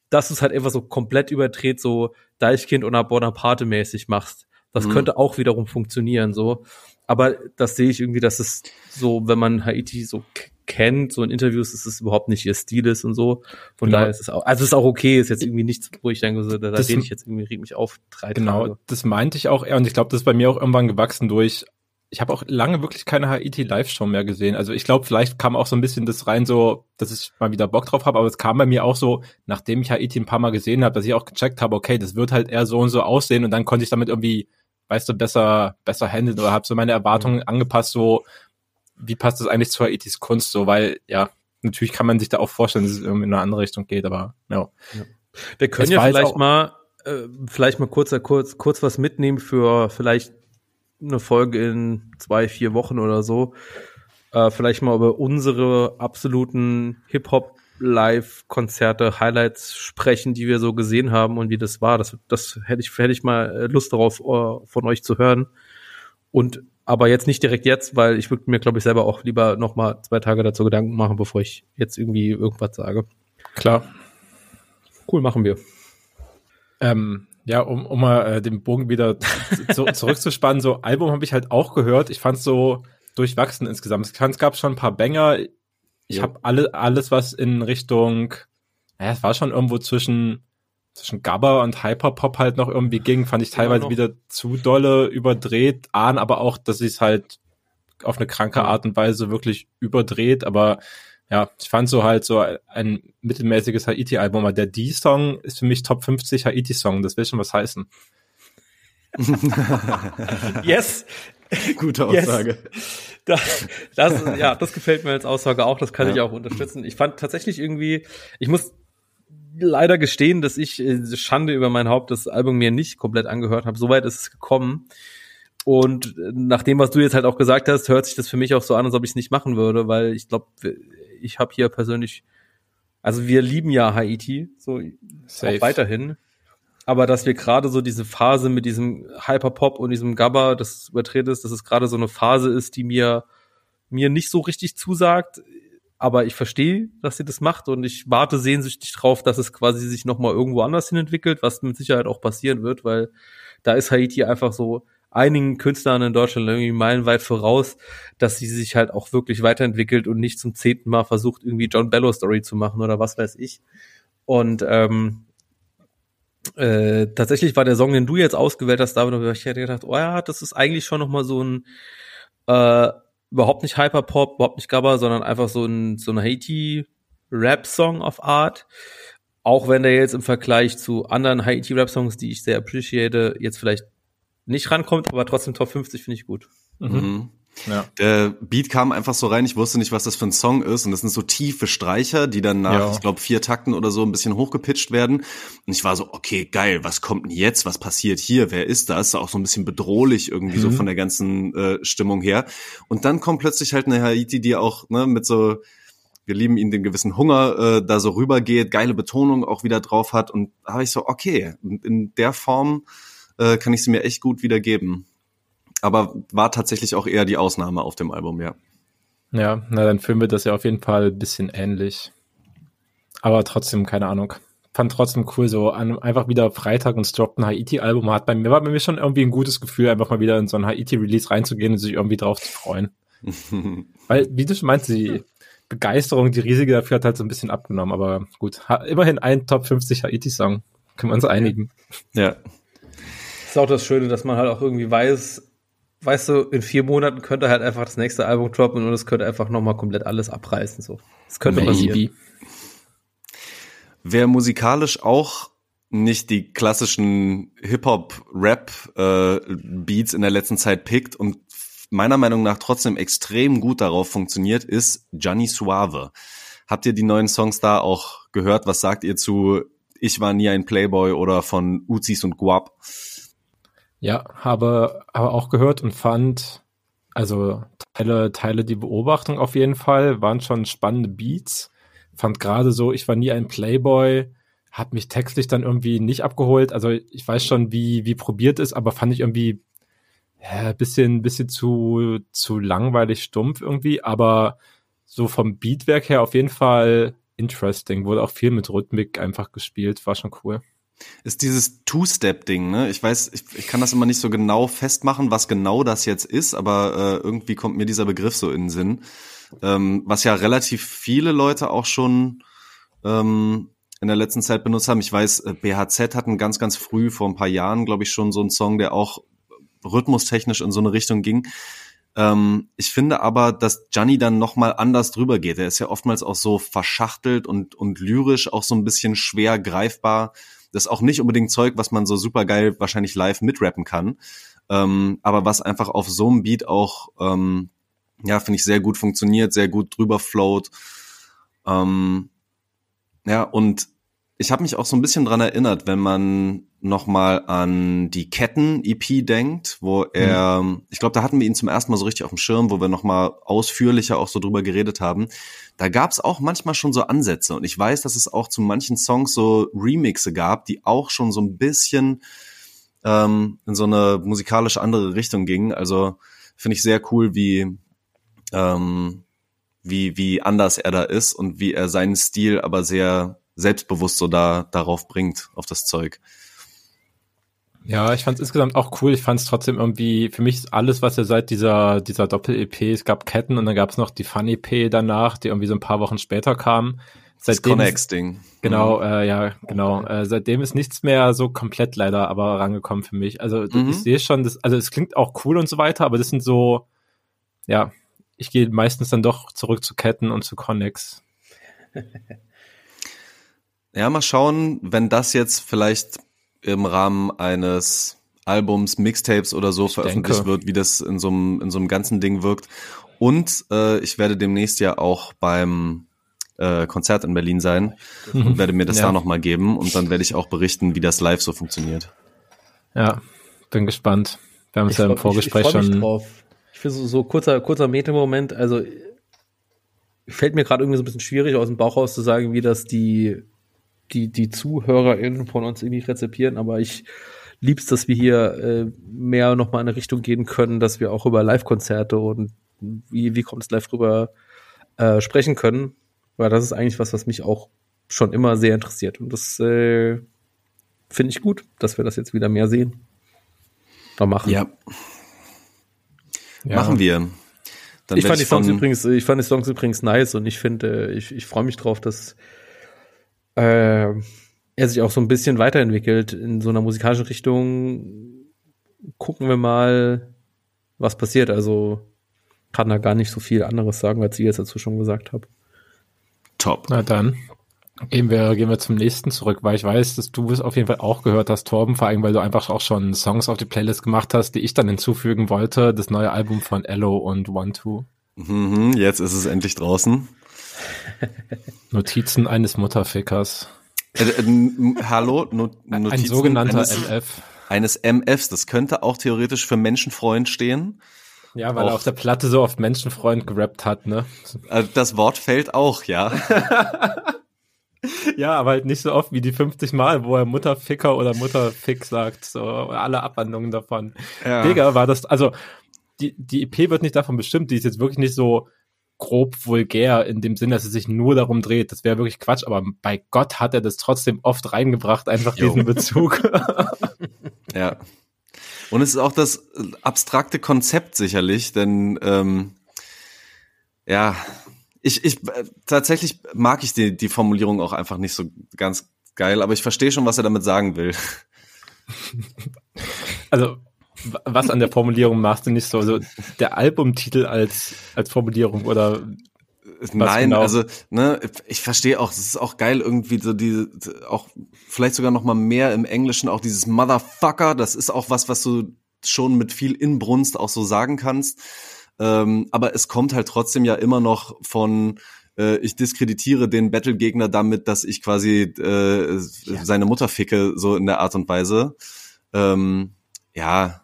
dass du es halt einfach so komplett überdreht, so Deichkind oder Bonaparte-mäßig machst. Das mhm. könnte auch wiederum funktionieren, so. Aber das sehe ich irgendwie, dass es so, wenn man Haiti so kennt, so in Interviews, dass es überhaupt nicht ihr Stil ist und so. Von genau. daher ist es auch, also es ist auch okay, ist jetzt irgendwie nichts, wo ich denke, so, da, da rede ich jetzt irgendwie, reg mich auf drei Genau, Tage. das meinte ich auch eher und ich glaube, das ist bei mir auch irgendwann gewachsen durch, ich habe auch lange wirklich keine Haiti Live-Show mehr gesehen. Also ich glaube, vielleicht kam auch so ein bisschen das rein, so, dass ich mal wieder Bock drauf habe, aber es kam bei mir auch so, nachdem ich Haiti ein paar Mal gesehen habe, dass ich auch gecheckt habe, okay, das wird halt eher so und so aussehen und dann konnte ich damit irgendwie, weißt du, besser, besser handeln oder habe so meine Erwartungen mhm. angepasst, so wie passt das eigentlich zu Haitis Kunst so, weil, ja, natürlich kann man sich da auch vorstellen, dass es irgendwie in eine andere Richtung geht, aber ja. ja. Wir können es ja vielleicht mal, äh, vielleicht mal kurz, kurz, kurz was mitnehmen für vielleicht eine Folge in zwei, vier Wochen oder so. Äh, vielleicht mal über unsere absoluten Hip-Hop Live-Konzerte, Highlights sprechen, die wir so gesehen haben und wie das war. Das, das hätte ich, hätte ich mal äh, Lust darauf, uh, von euch zu hören. Und aber jetzt nicht direkt jetzt, weil ich würde mir, glaube ich, selber auch lieber noch mal zwei Tage dazu Gedanken machen, bevor ich jetzt irgendwie irgendwas sage. Klar. Cool, machen wir. Ähm, ja, um, um mal äh, den Bogen wieder zu, zurückzuspannen, so Album habe ich halt auch gehört. Ich fand so durchwachsen insgesamt. Es gab schon ein paar Banger. Ich habe alle, alles, was in Richtung, naja, es war schon irgendwo zwischen, zwischen Gabba und Hyperpop halt noch irgendwie ging, fand ich teilweise wieder zu dolle überdreht, ahn aber auch, dass sie es halt auf eine kranke Art und Weise wirklich überdreht, aber ja, ich fand so halt so ein mittelmäßiges Haiti-Album, aber der D-Song ist für mich Top 50 Haiti-Song, das will schon was heißen. yes! Gute Aussage. Yes. Das, das, ja, das gefällt mir als Aussage auch, das kann ja. ich auch unterstützen. Ich fand tatsächlich irgendwie, ich muss leider gestehen, dass ich äh, Schande über mein Haupt das Album mir nicht komplett angehört habe. Soweit ist es gekommen. Und nach dem, was du jetzt halt auch gesagt hast, hört sich das für mich auch so an, als ob ich es nicht machen würde, weil ich glaube, ich habe hier persönlich, also wir lieben ja Haiti, so Safe. auch weiterhin. Aber dass wir gerade so diese Phase mit diesem Hyperpop und diesem Gabba, das übertreten ist, dass es gerade so eine Phase ist, die mir, mir nicht so richtig zusagt. Aber ich verstehe, dass sie das macht und ich warte sehnsüchtig drauf, dass es quasi sich nochmal irgendwo anders hin entwickelt, was mit Sicherheit auch passieren wird, weil da ist Haiti einfach so einigen Künstlern in Deutschland irgendwie meilenweit voraus, dass sie sich halt auch wirklich weiterentwickelt und nicht zum zehnten Mal versucht, irgendwie John Bellow Story zu machen oder was weiß ich. Und ähm, äh, tatsächlich war der Song, den du jetzt ausgewählt hast, David, ich hätte gedacht, oh ja, das ist eigentlich schon noch mal so ein äh, überhaupt nicht Hyperpop, überhaupt nicht Gabba, sondern einfach so ein so ein Haiti-Rap-Song of Art. Auch wenn der jetzt im Vergleich zu anderen Haiti-Rap-Songs, die ich sehr appreciate, jetzt vielleicht nicht rankommt, aber trotzdem Top 50 finde ich gut. Mhm. Ja. Der Beat kam einfach so rein, ich wusste nicht, was das für ein Song ist. Und das sind so tiefe Streicher, die dann nach, ja. ich glaube, vier Takten oder so ein bisschen hochgepitcht werden. Und ich war so, okay, geil, was kommt denn jetzt? Was passiert hier? Wer ist das? Auch so ein bisschen bedrohlich irgendwie mhm. so von der ganzen äh, Stimmung her. Und dann kommt plötzlich halt eine Haiti, die auch ne, mit so, wir lieben ihn, den gewissen Hunger äh, da so rübergeht, geile Betonung auch wieder drauf hat. Und da habe ich so, okay, in der Form äh, kann ich sie mir echt gut wiedergeben aber war tatsächlich auch eher die Ausnahme auf dem Album, ja. Ja, na dann fühlen wir das ja auf jeden Fall ein bisschen ähnlich. Aber trotzdem, keine Ahnung. Fand trotzdem cool, so an, einfach wieder Freitag und es droppt ein Haiti-Album hat. Bei mir war bei mir schon irgendwie ein gutes Gefühl, einfach mal wieder in so ein Haiti-Release reinzugehen und sich irgendwie drauf zu freuen. Weil, wie du schon meinst, die Begeisterung, die riesige dafür hat halt so ein bisschen abgenommen, aber gut. Immerhin ein Top 50 Haiti-Song. Können wir uns einigen. Ja. Das ist auch das Schöne, dass man halt auch irgendwie weiß, weißt du, in vier Monaten könnte halt einfach das nächste Album droppen und es könnte einfach nochmal komplett alles abreißen. So. Das könnte Maybe. passieren. Wer musikalisch auch nicht die klassischen Hip-Hop-Rap-Beats äh, in der letzten Zeit pickt und meiner Meinung nach trotzdem extrem gut darauf funktioniert, ist Gianni Suave. Habt ihr die neuen Songs da auch gehört? Was sagt ihr zu Ich war nie ein Playboy oder von Uzis und Guap? Ja, habe aber auch gehört und fand, also Teile, Teile die Beobachtung auf jeden Fall, waren schon spannende Beats. Fand gerade so, ich war nie ein Playboy, hat mich textlich dann irgendwie nicht abgeholt. Also ich weiß schon, wie, wie probiert ist, aber fand ich irgendwie ja, bisschen, bisschen zu, zu langweilig stumpf irgendwie, aber so vom Beatwerk her auf jeden Fall interesting. Wurde auch viel mit Rhythmik einfach gespielt, war schon cool ist dieses Two-Step-Ding, ne? Ich weiß, ich, ich kann das immer nicht so genau festmachen, was genau das jetzt ist, aber äh, irgendwie kommt mir dieser Begriff so in den Sinn. Ähm, was ja relativ viele Leute auch schon ähm, in der letzten Zeit benutzt haben. Ich weiß, äh, BHZ hatten ganz, ganz früh, vor ein paar Jahren, glaube ich, schon so einen Song, der auch rhythmustechnisch in so eine Richtung ging. Ähm, ich finde aber, dass Gianni dann nochmal anders drüber geht. Er ist ja oftmals auch so verschachtelt und, und lyrisch auch so ein bisschen schwer greifbar das ist auch nicht unbedingt Zeug, was man so super geil wahrscheinlich live mitrappen kann. Ähm, aber was einfach auf so einem Beat auch ähm, ja, finde ich sehr gut funktioniert, sehr gut drüber float. Ähm, ja, und ich habe mich auch so ein bisschen dran erinnert, wenn man nochmal an die Ketten-EP denkt, wo er, mhm. ich glaube, da hatten wir ihn zum ersten Mal so richtig auf dem Schirm, wo wir nochmal ausführlicher auch so drüber geredet haben. Da gab es auch manchmal schon so Ansätze und ich weiß, dass es auch zu manchen Songs so Remixe gab, die auch schon so ein bisschen ähm, in so eine musikalisch andere Richtung gingen. Also finde ich sehr cool, wie ähm, wie wie anders er da ist und wie er seinen Stil aber sehr selbstbewusst so da darauf bringt, auf das Zeug. Ja, ich fand es insgesamt auch cool. Ich fand es trotzdem irgendwie, für mich ist alles, was er seit dieser, dieser Doppel-EP, es gab Ketten und dann gab es noch die Fun-EP danach, die irgendwie so ein paar Wochen später kam. Seitdem das Connex-Ding. Genau, mhm. äh, ja, genau. Äh, seitdem ist nichts mehr so komplett leider aber rangekommen für mich. Also mhm. ich sehe schon, das, also es klingt auch cool und so weiter, aber das sind so, ja, ich gehe meistens dann doch zurück zu Ketten und zu Connex. Ja, mal schauen, wenn das jetzt vielleicht im Rahmen eines Albums, Mixtapes oder so ich veröffentlicht denke. wird, wie das in so einem, in so einem ganzen Ding wirkt. Und äh, ich werde demnächst ja auch beim äh, Konzert in Berlin sein mhm. und werde mir das ja. da nochmal geben und dann werde ich auch berichten, wie das live so funktioniert. Ja, bin gespannt. Wir haben es ja im Vorgespräch ich, ich schon. Drauf. Ich finde so, so kurzer, kurzer Meta-Moment, also fällt mir gerade irgendwie so ein bisschen schwierig aus dem Bauch raus zu sagen, wie das die die, die ZuhörerInnen von uns irgendwie rezipieren, aber ich lieb's, dass wir hier äh, mehr nochmal in eine Richtung gehen können, dass wir auch über Live-Konzerte und wie, wie kommt es live rüber äh, sprechen können. Weil das ist eigentlich was, was mich auch schon immer sehr interessiert. Und das äh, finde ich gut, dass wir das jetzt wieder mehr sehen. Da machen. Ja. ja. Machen wir. Dann ich fand die Songs übrigens, ich fand die Songs übrigens nice und ich finde, ich, ich freue mich drauf, dass äh, er sich auch so ein bisschen weiterentwickelt in so einer musikalischen Richtung. Gucken wir mal, was passiert. Also kann da gar nicht so viel anderes sagen, als ich jetzt dazu schon gesagt habe. Top. Na dann gehen wir, gehen wir zum nächsten zurück, weil ich weiß, dass du es auf jeden Fall auch gehört hast, Torben, vor allem, weil du einfach auch schon Songs auf die Playlist gemacht hast, die ich dann hinzufügen wollte, das neue Album von Ello und One Two. Mhm, jetzt ist es endlich draußen. Notizen eines Mutterfickers. Äh, äh, hallo, Not Notizen ein sogenannter eines, MF. Eines MFs, das könnte auch theoretisch für Menschenfreund stehen. Ja, weil auch. er auf der Platte so oft Menschenfreund gerappt hat, ne? Also das Wort fällt auch, ja. ja, aber halt nicht so oft wie die 50 Mal, wo er Mutterficker oder Mutterfick sagt, so alle Abwandlungen davon. Ja. Digga, war das, also die, die EP wird nicht davon bestimmt, die ist jetzt wirklich nicht so grob vulgär in dem Sinn, dass es sich nur darum dreht. Das wäre wirklich Quatsch, aber bei Gott hat er das trotzdem oft reingebracht, einfach jo. diesen Bezug. ja. Und es ist auch das abstrakte Konzept sicherlich, denn ähm, ja, ich, ich tatsächlich mag ich die, die Formulierung auch einfach nicht so ganz geil, aber ich verstehe schon, was er damit sagen will. Also was an der Formulierung machst du nicht so? Also der Albumtitel als, als Formulierung oder Nein, genau? also ne, ich verstehe auch, es ist auch geil irgendwie so diese auch vielleicht sogar noch mal mehr im Englischen auch dieses Motherfucker, das ist auch was, was du schon mit viel Inbrunst auch so sagen kannst. Ähm, aber es kommt halt trotzdem ja immer noch von äh, ich diskreditiere den Battle-Gegner damit, dass ich quasi äh, ja. seine Mutter ficke, so in der Art und Weise. Ähm, ja,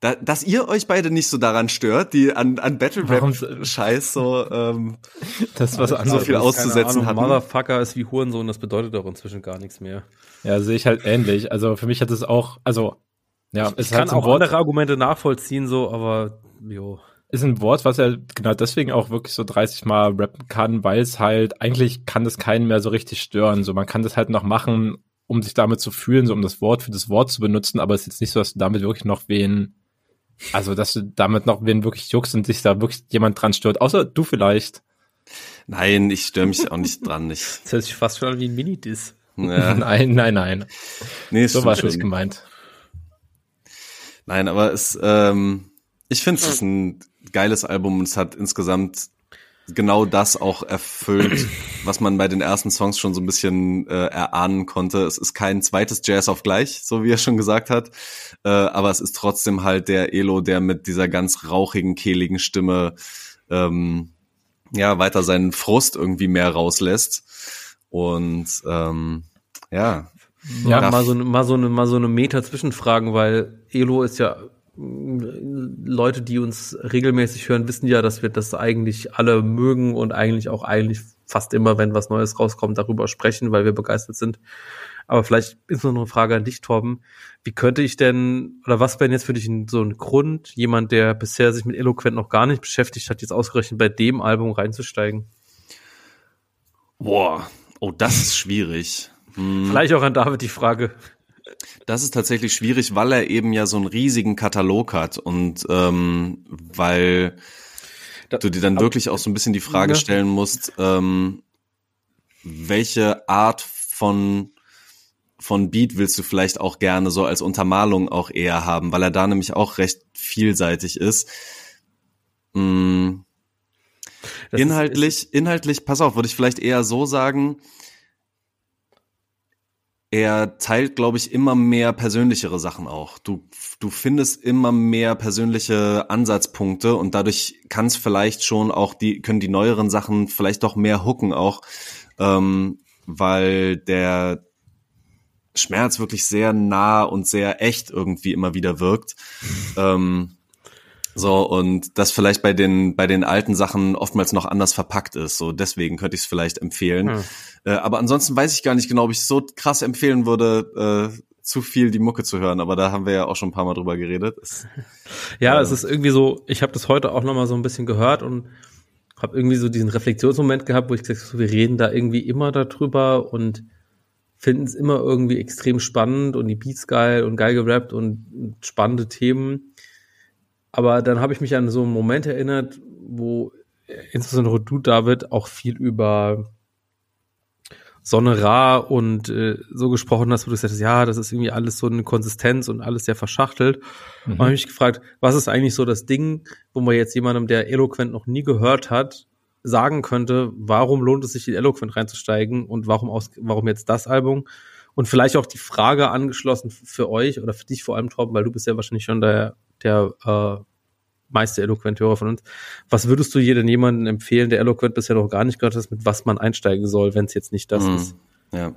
da, dass ihr euch beide nicht so daran stört, die an, an Battle Rap Scheiß so ähm, das was so viel auszusetzen hat. Motherfucker ist wie Hurensohn, das bedeutet auch inzwischen gar nichts mehr. Ja, sehe ich halt ähnlich. Also für mich hat es auch, also ja, es ich kann auch Wort, andere Argumente nachvollziehen so, aber jo. Ist ein Wort, was er genau deswegen auch wirklich so 30 Mal rappen kann, weil es halt eigentlich kann das keinen mehr so richtig stören. So man kann das halt noch machen, um sich damit zu fühlen, so um das Wort für das Wort zu benutzen, aber es ist jetzt nicht so, dass du damit wirklich noch wen also, dass du damit noch wen wirklich juckst und sich da wirklich jemand dran stört, außer du vielleicht. Nein, ich störe mich auch nicht dran. Ich, das hört sich fast schon an wie ein Mini-Diss. Ja. nein, nein, nein. Nee, so war es nicht gemeint. Nein, aber es, ähm, ich finde es ist ein geiles Album und es hat insgesamt genau das auch erfüllt, was man bei den ersten Songs schon so ein bisschen äh, erahnen konnte. Es ist kein zweites Jazz auf gleich, so wie er schon gesagt hat, äh, aber es ist trotzdem halt der Elo, der mit dieser ganz rauchigen, kehligen Stimme ähm, ja weiter seinen Frust irgendwie mehr rauslässt und ähm, ja. Ja, mal so, mal so eine, mal so eine Meta-Zwischenfragen, weil Elo ist ja Leute, die uns regelmäßig hören, wissen ja, dass wir das eigentlich alle mögen und eigentlich auch eigentlich fast immer, wenn was Neues rauskommt, darüber sprechen, weil wir begeistert sind. Aber vielleicht ist noch eine Frage an dich, Torben. Wie könnte ich denn, oder was wäre jetzt für dich so ein Grund, jemand, der bisher sich mit Eloquent noch gar nicht beschäftigt hat, jetzt ausgerechnet bei dem Album reinzusteigen? Boah, oh, das ist schwierig. Hm. Vielleicht auch an David die Frage. Das ist tatsächlich schwierig, weil er eben ja so einen riesigen Katalog hat und ähm, weil da, du dir dann wirklich auch so ein bisschen die Frage ja. stellen musst, ähm, welche Art von von Beat willst du vielleicht auch gerne so als Untermalung auch eher haben, weil er da nämlich auch recht vielseitig ist. Hm. inhaltlich, ist, inhaltlich, pass auf, würde ich vielleicht eher so sagen, er teilt, glaube ich, immer mehr persönlichere Sachen auch. Du, du findest immer mehr persönliche Ansatzpunkte und dadurch kann es vielleicht schon auch die, können die neueren Sachen vielleicht doch mehr hooken auch, ähm, weil der Schmerz wirklich sehr nah und sehr echt irgendwie immer wieder wirkt. Ähm, so, und das vielleicht bei den, bei den alten Sachen oftmals noch anders verpackt ist. So, deswegen könnte ich es vielleicht empfehlen. Hm. Äh, aber ansonsten weiß ich gar nicht genau, ob ich so krass empfehlen würde, äh, zu viel die Mucke zu hören. Aber da haben wir ja auch schon ein paar Mal drüber geredet. Es, ja, äh, es ist irgendwie so, ich habe das heute auch nochmal so ein bisschen gehört und habe irgendwie so diesen Reflexionsmoment gehabt, wo ich gesagt habe, wir reden da irgendwie immer darüber und finden es immer irgendwie extrem spannend und die Beats geil und geil gerappt und spannende Themen. Aber dann habe ich mich an so einen Moment erinnert, wo insbesondere du, David, auch viel über Sonne Ra und äh, so gesprochen hast, wo du sagst, ja, das ist irgendwie alles so eine Konsistenz und alles sehr verschachtelt. Mhm. Und habe mich gefragt, was ist eigentlich so das Ding, wo man jetzt jemandem, der Eloquent noch nie gehört hat, sagen könnte, warum lohnt es sich in Eloquent reinzusteigen und warum aus, warum jetzt das Album? Und vielleicht auch die Frage angeschlossen für euch oder für dich vor allem, Torben, weil du bist ja wahrscheinlich schon der, der äh, meiste Eloquent-Hörer von uns. Was würdest du jedem jemanden empfehlen, der Eloquent bisher noch gar nicht gehört hat, mit was man einsteigen soll, wenn es jetzt nicht das hm, ist? Ja.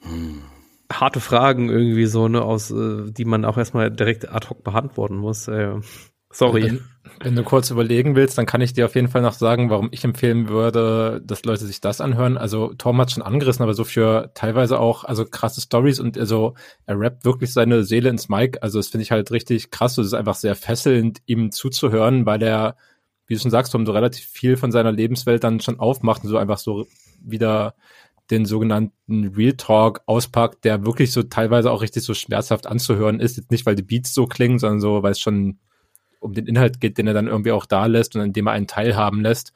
Hm. Harte Fragen irgendwie so, ne, aus, äh, die man auch erstmal direkt ad hoc beantworten muss. Äh. Sorry. Wenn, wenn, du kurz überlegen willst, dann kann ich dir auf jeden Fall noch sagen, warum ich empfehlen würde, dass Leute sich das anhören. Also Tom hat schon angerissen, aber so für teilweise auch, also krasse Stories und also er rappt wirklich seine Seele ins Mic. Also das finde ich halt richtig krass. Es ist einfach sehr fesselnd, ihm zuzuhören, weil er, wie du schon sagst, Tom, so relativ viel von seiner Lebenswelt dann schon aufmacht und so einfach so wieder den sogenannten Real Talk auspackt, der wirklich so teilweise auch richtig so schmerzhaft anzuhören ist. Jetzt nicht, weil die Beats so klingen, sondern so, weil es schon um den Inhalt geht, den er dann irgendwie auch da lässt und an dem er einen teilhaben lässt,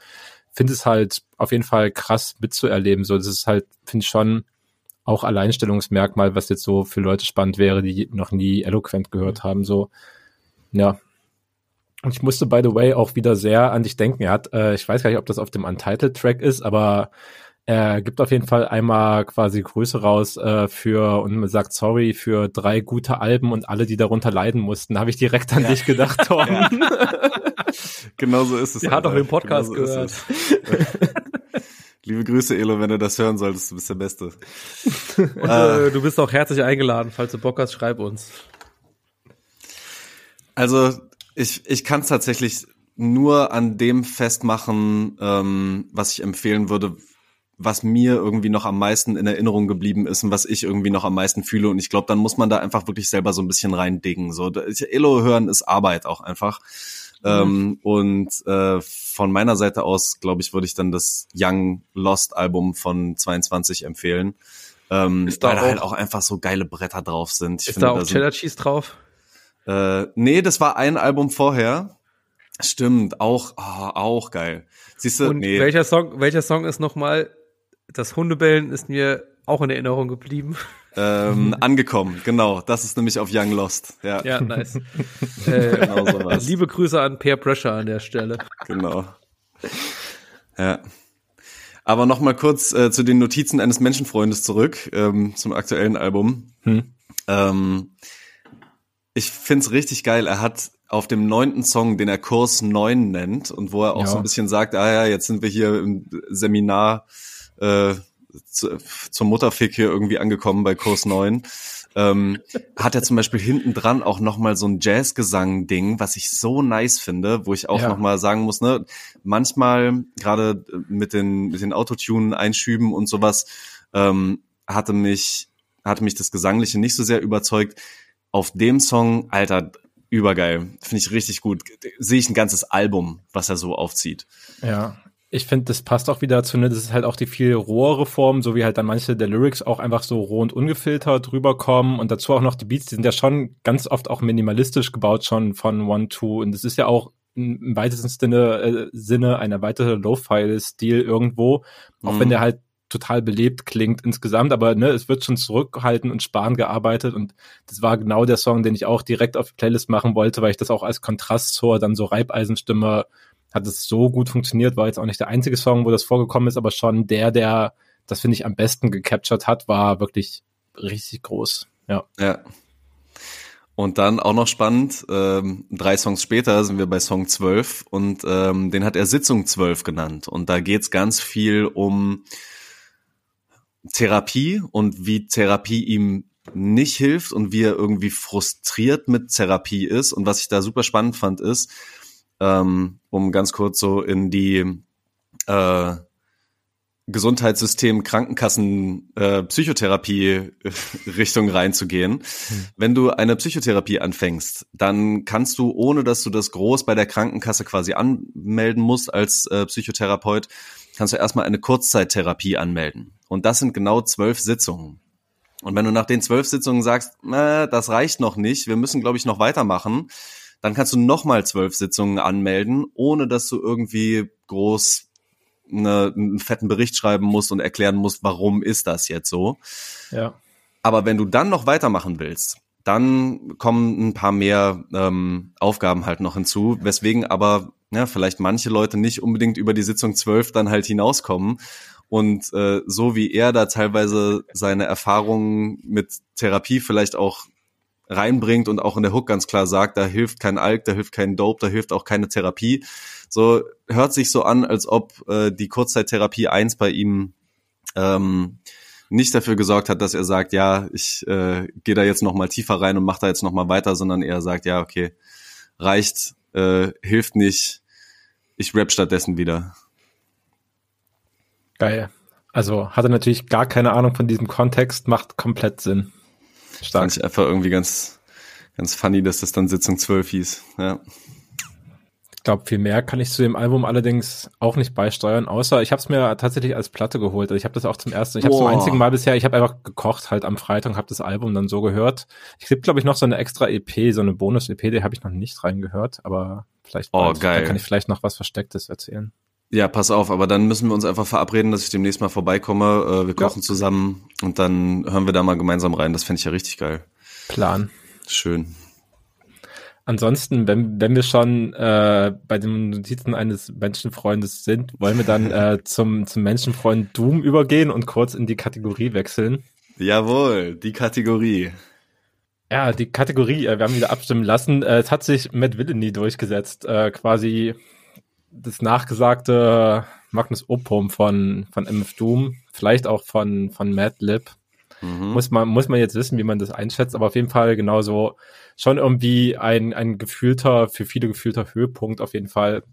finde es halt auf jeden Fall krass mitzuerleben. So, das ist halt, finde ich schon auch Alleinstellungsmerkmal, was jetzt so für Leute spannend wäre, die noch nie Eloquent gehört haben. So, ja. Und ich musste, by the way, auch wieder sehr an dich denken. Er hat, äh, ich weiß gar nicht, ob das auf dem Untitled-Track ist, aber er gibt auf jeden Fall einmal quasi Grüße raus äh, für und sagt sorry für drei gute Alben und alle, die darunter leiden mussten. Da habe ich direkt an ja. dich gedacht, Tom. Ja. genau so ist es. Der hat doch den Podcast genau so gehört. Liebe Grüße, Elo, wenn du das hören solltest, du bist der Beste. Und, äh, du bist auch herzlich eingeladen. Falls du Bock hast, schreib uns. Also, ich, ich kann es tatsächlich nur an dem festmachen, ähm, was ich empfehlen würde, was mir irgendwie noch am meisten in Erinnerung geblieben ist und was ich irgendwie noch am meisten fühle. Und ich glaube, dann muss man da einfach wirklich selber so ein bisschen reindingen. So, Elo hören ist Arbeit auch einfach. Mhm. Ähm, und äh, von meiner Seite aus, glaube ich, würde ich dann das Young Lost Album von 22 empfehlen. Ähm, ist da weil da halt auch einfach so geile Bretter drauf sind. Ich ist finde, da auch da Cheddar Cheese drauf? Äh, nee, das war ein Album vorher. Stimmt, auch, oh, auch geil. Siehst du, Und nee. welcher Song, welcher Song ist nochmal das Hundebellen ist mir auch in Erinnerung geblieben. Ähm, angekommen, genau. Das ist nämlich auf Young Lost. Ja, ja nice. äh, genau sowas. Liebe Grüße an Peer Pressure an der Stelle. Genau. ja. Aber noch mal kurz äh, zu den Notizen eines Menschenfreundes zurück, ähm, zum aktuellen Album. Hm. Ähm, ich find's richtig geil. Er hat auf dem neunten Song, den er Kurs 9 nennt und wo er auch ja. so ein bisschen sagt, ah ja, jetzt sind wir hier im Seminar äh, zu, zum Mutterfick hier irgendwie angekommen bei Kurs 9 ähm, hat er zum Beispiel hinten dran auch nochmal so ein Jazzgesang-Ding, was ich so nice finde, wo ich auch ja. nochmal sagen muss, ne, manchmal, gerade mit den, mit den Autotune-Einschüben und sowas, ähm, hatte mich, hatte mich das Gesangliche nicht so sehr überzeugt. Auf dem Song, Alter, übergeil. Finde ich richtig gut. Sehe ich ein ganzes Album, was er so aufzieht. Ja, ich finde, das passt auch wieder dazu, ne? Das ist halt auch die viel rohere Form, so wie halt dann manche der Lyrics auch einfach so roh und ungefiltert rüberkommen und dazu auch noch die Beats, die sind ja schon ganz oft auch minimalistisch gebaut schon von One Two und das ist ja auch im weitesten Sinne, äh, Sinne ein erweiterter Low-File-Stil irgendwo, auch mhm. wenn der halt total belebt klingt insgesamt, aber ne, es wird schon zurückhalten und sparen gearbeitet und das war genau der Song, den ich auch direkt auf die Playlist machen wollte, weil ich das auch als Kontrast zur dann so Reibeisenstimme hat es so gut funktioniert, war jetzt auch nicht der einzige Song, wo das vorgekommen ist, aber schon der, der das finde ich am besten gecaptured hat, war wirklich richtig groß. Ja. Ja. Und dann auch noch spannend, ähm, drei Songs später sind wir bei Song 12 und ähm, den hat er Sitzung 12 genannt. Und da geht's ganz viel um Therapie und wie Therapie ihm nicht hilft und wie er irgendwie frustriert mit Therapie ist. Und was ich da super spannend fand, ist, ähm, um ganz kurz so in die äh, Gesundheitssystem, Krankenkassen, äh, Psychotherapie Richtung reinzugehen. Hm. Wenn du eine Psychotherapie anfängst, dann kannst du, ohne dass du das groß bei der Krankenkasse quasi anmelden musst als äh, Psychotherapeut, kannst du erstmal eine Kurzzeittherapie anmelden. Und das sind genau zwölf Sitzungen. Und wenn du nach den zwölf Sitzungen sagst, äh, das reicht noch nicht, wir müssen, glaube ich, noch weitermachen, dann kannst du nochmal zwölf Sitzungen anmelden, ohne dass du irgendwie groß eine, einen fetten Bericht schreiben musst und erklären musst, warum ist das jetzt so. Ja. Aber wenn du dann noch weitermachen willst, dann kommen ein paar mehr ähm, Aufgaben halt noch hinzu, weswegen aber ja, vielleicht manche Leute nicht unbedingt über die Sitzung zwölf dann halt hinauskommen. Und äh, so wie er da teilweise seine Erfahrungen mit Therapie vielleicht auch reinbringt und auch in der Hook ganz klar sagt, da hilft kein Alk, da hilft kein Dope, da hilft auch keine Therapie. So hört sich so an, als ob äh, die Kurzzeittherapie eins bei ihm ähm, nicht dafür gesorgt hat, dass er sagt, ja, ich äh, gehe da jetzt noch mal tiefer rein und mache da jetzt noch mal weiter, sondern er sagt, ja, okay, reicht, äh, hilft nicht, ich rap stattdessen wieder. Geil. Also hatte natürlich gar keine Ahnung von diesem Kontext, macht komplett Sinn. Stark. Fand ich einfach irgendwie ganz, ganz funny, dass das dann Sitzung 12 hieß. Ja. Ich glaube, viel mehr kann ich zu dem Album allerdings auch nicht beisteuern, außer ich habe es mir tatsächlich als Platte geholt. Also ich habe das auch zum ersten, ich habe zum einzigen Mal bisher, ich habe einfach gekocht halt am Freitag habe das Album dann so gehört. Ich gibt glaube ich noch so eine extra EP, so eine Bonus-EP, die habe ich noch nicht reingehört, aber vielleicht oh, bald, geil. da kann ich vielleicht noch was Verstecktes erzählen. Ja, pass auf, aber dann müssen wir uns einfach verabreden, dass ich demnächst mal vorbeikomme. Äh, wir kochen ja. zusammen und dann hören wir da mal gemeinsam rein. Das fände ich ja richtig geil. Plan. Schön. Ansonsten, wenn, wenn wir schon äh, bei den Notizen eines Menschenfreundes sind, wollen wir dann äh, zum, zum Menschenfreund Doom übergehen und kurz in die Kategorie wechseln. Jawohl, die Kategorie. Ja, die Kategorie, äh, wir haben wieder abstimmen lassen. Äh, es hat sich Matt Villainy durchgesetzt, äh, quasi das nachgesagte Magnus Opum von, von MF Doom, vielleicht auch von, von Madlib. Mhm. Muss man, muss man jetzt wissen, wie man das einschätzt, aber auf jeden Fall genauso schon irgendwie ein, ein gefühlter, für viele gefühlter Höhepunkt auf jeden Fall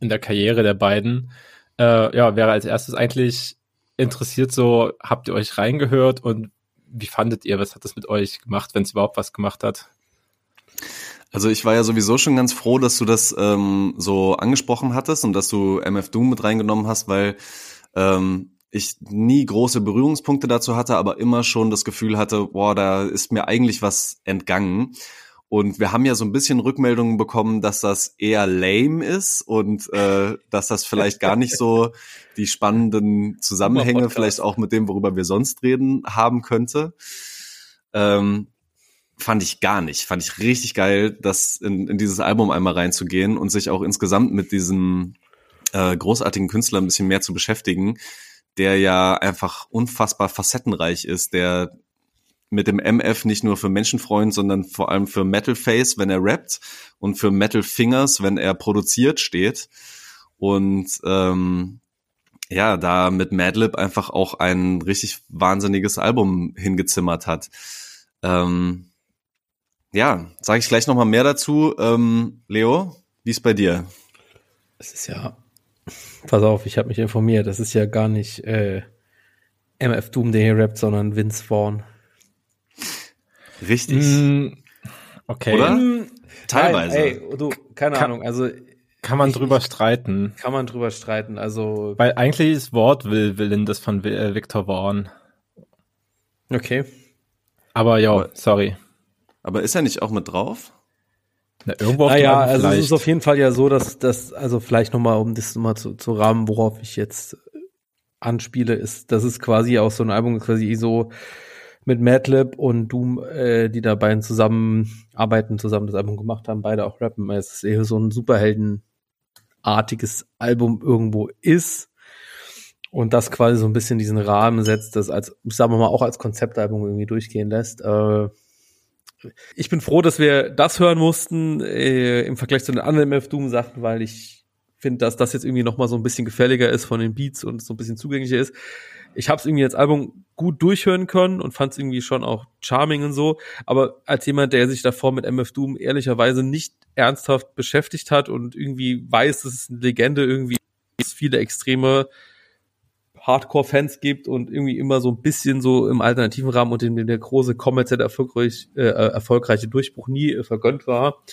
in der Karriere der beiden. Äh, ja, wäre als erstes eigentlich interessiert so, habt ihr euch reingehört und wie fandet ihr, was hat das mit euch gemacht, wenn es überhaupt was gemacht hat? Also ich war ja sowieso schon ganz froh, dass du das ähm, so angesprochen hattest und dass du MF Doom mit reingenommen hast, weil ähm, ich nie große Berührungspunkte dazu hatte, aber immer schon das Gefühl hatte, boah, da ist mir eigentlich was entgangen. Und wir haben ja so ein bisschen Rückmeldungen bekommen, dass das eher lame ist und äh, dass das vielleicht gar nicht so die spannenden Zusammenhänge vielleicht auch mit dem, worüber wir sonst reden, haben könnte. Ähm, fand ich gar nicht. Fand ich richtig geil, das in, in dieses Album einmal reinzugehen und sich auch insgesamt mit diesem äh, großartigen Künstler ein bisschen mehr zu beschäftigen, der ja einfach unfassbar facettenreich ist, der mit dem MF nicht nur für Menschenfreund, sondern vor allem für Metal Face, wenn er rappt und für Metal Fingers, wenn er produziert steht. Und ähm, ja, da mit Madlib einfach auch ein richtig wahnsinniges Album hingezimmert hat. Ähm, ja, sage ich gleich noch mal mehr dazu. Ähm, Leo, wie ist bei dir? Es ist ja, pass auf, ich habe mich informiert. Das ist ja gar nicht äh, MF Doom, der hier rappt, sondern Vince Vaughn. Richtig. Mm, okay. Oder? Mm, Teilweise. Nein, ey, du, keine kann, Ahnung. Also kann man ich, drüber streiten. Kann man drüber streiten. Also weil eigentlich ist Wortwillen das von äh, Victor Vaughn. Okay. Aber ja, sorry. Aber ist er nicht auch mit drauf? Na, irgendwo auf naja, also es ist auf jeden Fall ja so, dass das, also vielleicht nochmal, um das mal zu, zu rahmen, worauf ich jetzt anspiele, ist, das ist quasi auch so ein Album, quasi so mit Madlib und Doom, äh, die da beiden zusammenarbeiten, zusammen das Album gemacht haben, beide auch rappen. Es ist eher so ein Superheldenartiges Album irgendwo ist und das quasi so ein bisschen diesen Rahmen setzt, das als, sagen wir mal, auch als Konzeptalbum irgendwie durchgehen lässt. Äh, ich bin froh, dass wir das hören mussten äh, im Vergleich zu den anderen MF Doom Sachen, weil ich finde, dass das jetzt irgendwie noch mal so ein bisschen gefälliger ist von den Beats und so ein bisschen zugänglicher ist ich habe es irgendwie als Album gut durchhören können und fand es irgendwie schon auch charming und so. Aber als jemand, der sich davor mit MF Doom ehrlicherweise nicht ernsthaft beschäftigt hat und irgendwie weiß, dass es eine Legende irgendwie es viele extreme Hardcore-Fans gibt und irgendwie immer so ein bisschen so im alternativen Rahmen und dem der große kommerziell erfolgreich, äh, erfolgreiche Durchbruch nie äh, vergönnt war,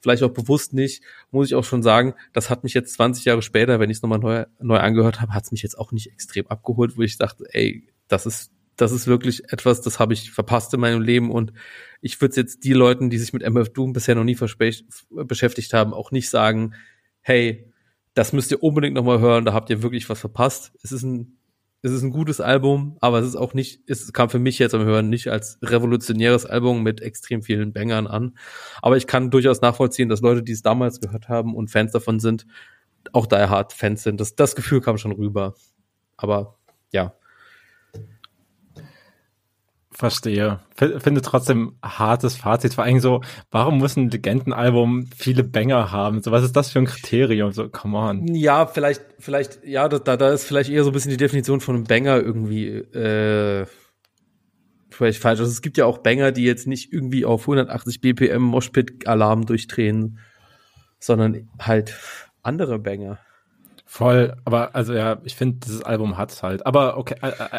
vielleicht auch bewusst nicht, muss ich auch schon sagen, das hat mich jetzt 20 Jahre später, wenn ich es nochmal neu, neu angehört habe, hat es mich jetzt auch nicht extrem abgeholt, wo ich dachte, ey, das ist, das ist wirklich etwas, das habe ich verpasst in meinem Leben und ich würde jetzt die Leuten, die sich mit MF Doom bisher noch nie beschäftigt haben, auch nicht sagen, hey, das müsst ihr unbedingt nochmal hören, da habt ihr wirklich was verpasst. Es ist ein es ist ein gutes Album, aber es ist auch nicht, es kam für mich jetzt am Hören nicht als revolutionäres Album mit extrem vielen Bangern an. Aber ich kann durchaus nachvollziehen, dass Leute, die es damals gehört haben und Fans davon sind, auch Die Hard Fans sind. Das, das Gefühl kam schon rüber. Aber ja, Verstehe. Finde trotzdem hartes Fazit. Vor allem so, warum muss ein Legendenalbum viele Banger haben? So, was ist das für ein Kriterium? So, come on. Ja, vielleicht, vielleicht, ja, da, da ist vielleicht eher so ein bisschen die Definition von einem Banger irgendwie, äh, vielleicht falsch. Also es gibt ja auch Banger, die jetzt nicht irgendwie auf 180 BPM Moshpit-Alarm durchdrehen, sondern halt andere Banger. Voll, aber also ja, ich finde, dieses Album hat's halt. Aber okay,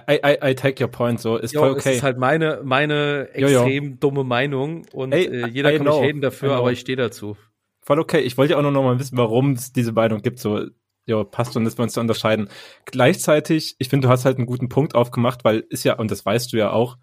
I, I, I take your point, so ist jo, voll okay. Es ist halt meine, meine extrem jo, jo. dumme Meinung und Ey, äh, jeder I kann know, mich haten dafür, aber ich stehe dazu. Voll okay. Ich wollte ja auch nur noch mal wissen, warum es diese Meinung gibt. So, ja, passt schon, dass wir uns da unterscheiden. Gleichzeitig, ich finde, du hast halt einen guten Punkt aufgemacht, weil ist ja, und das weißt du ja auch,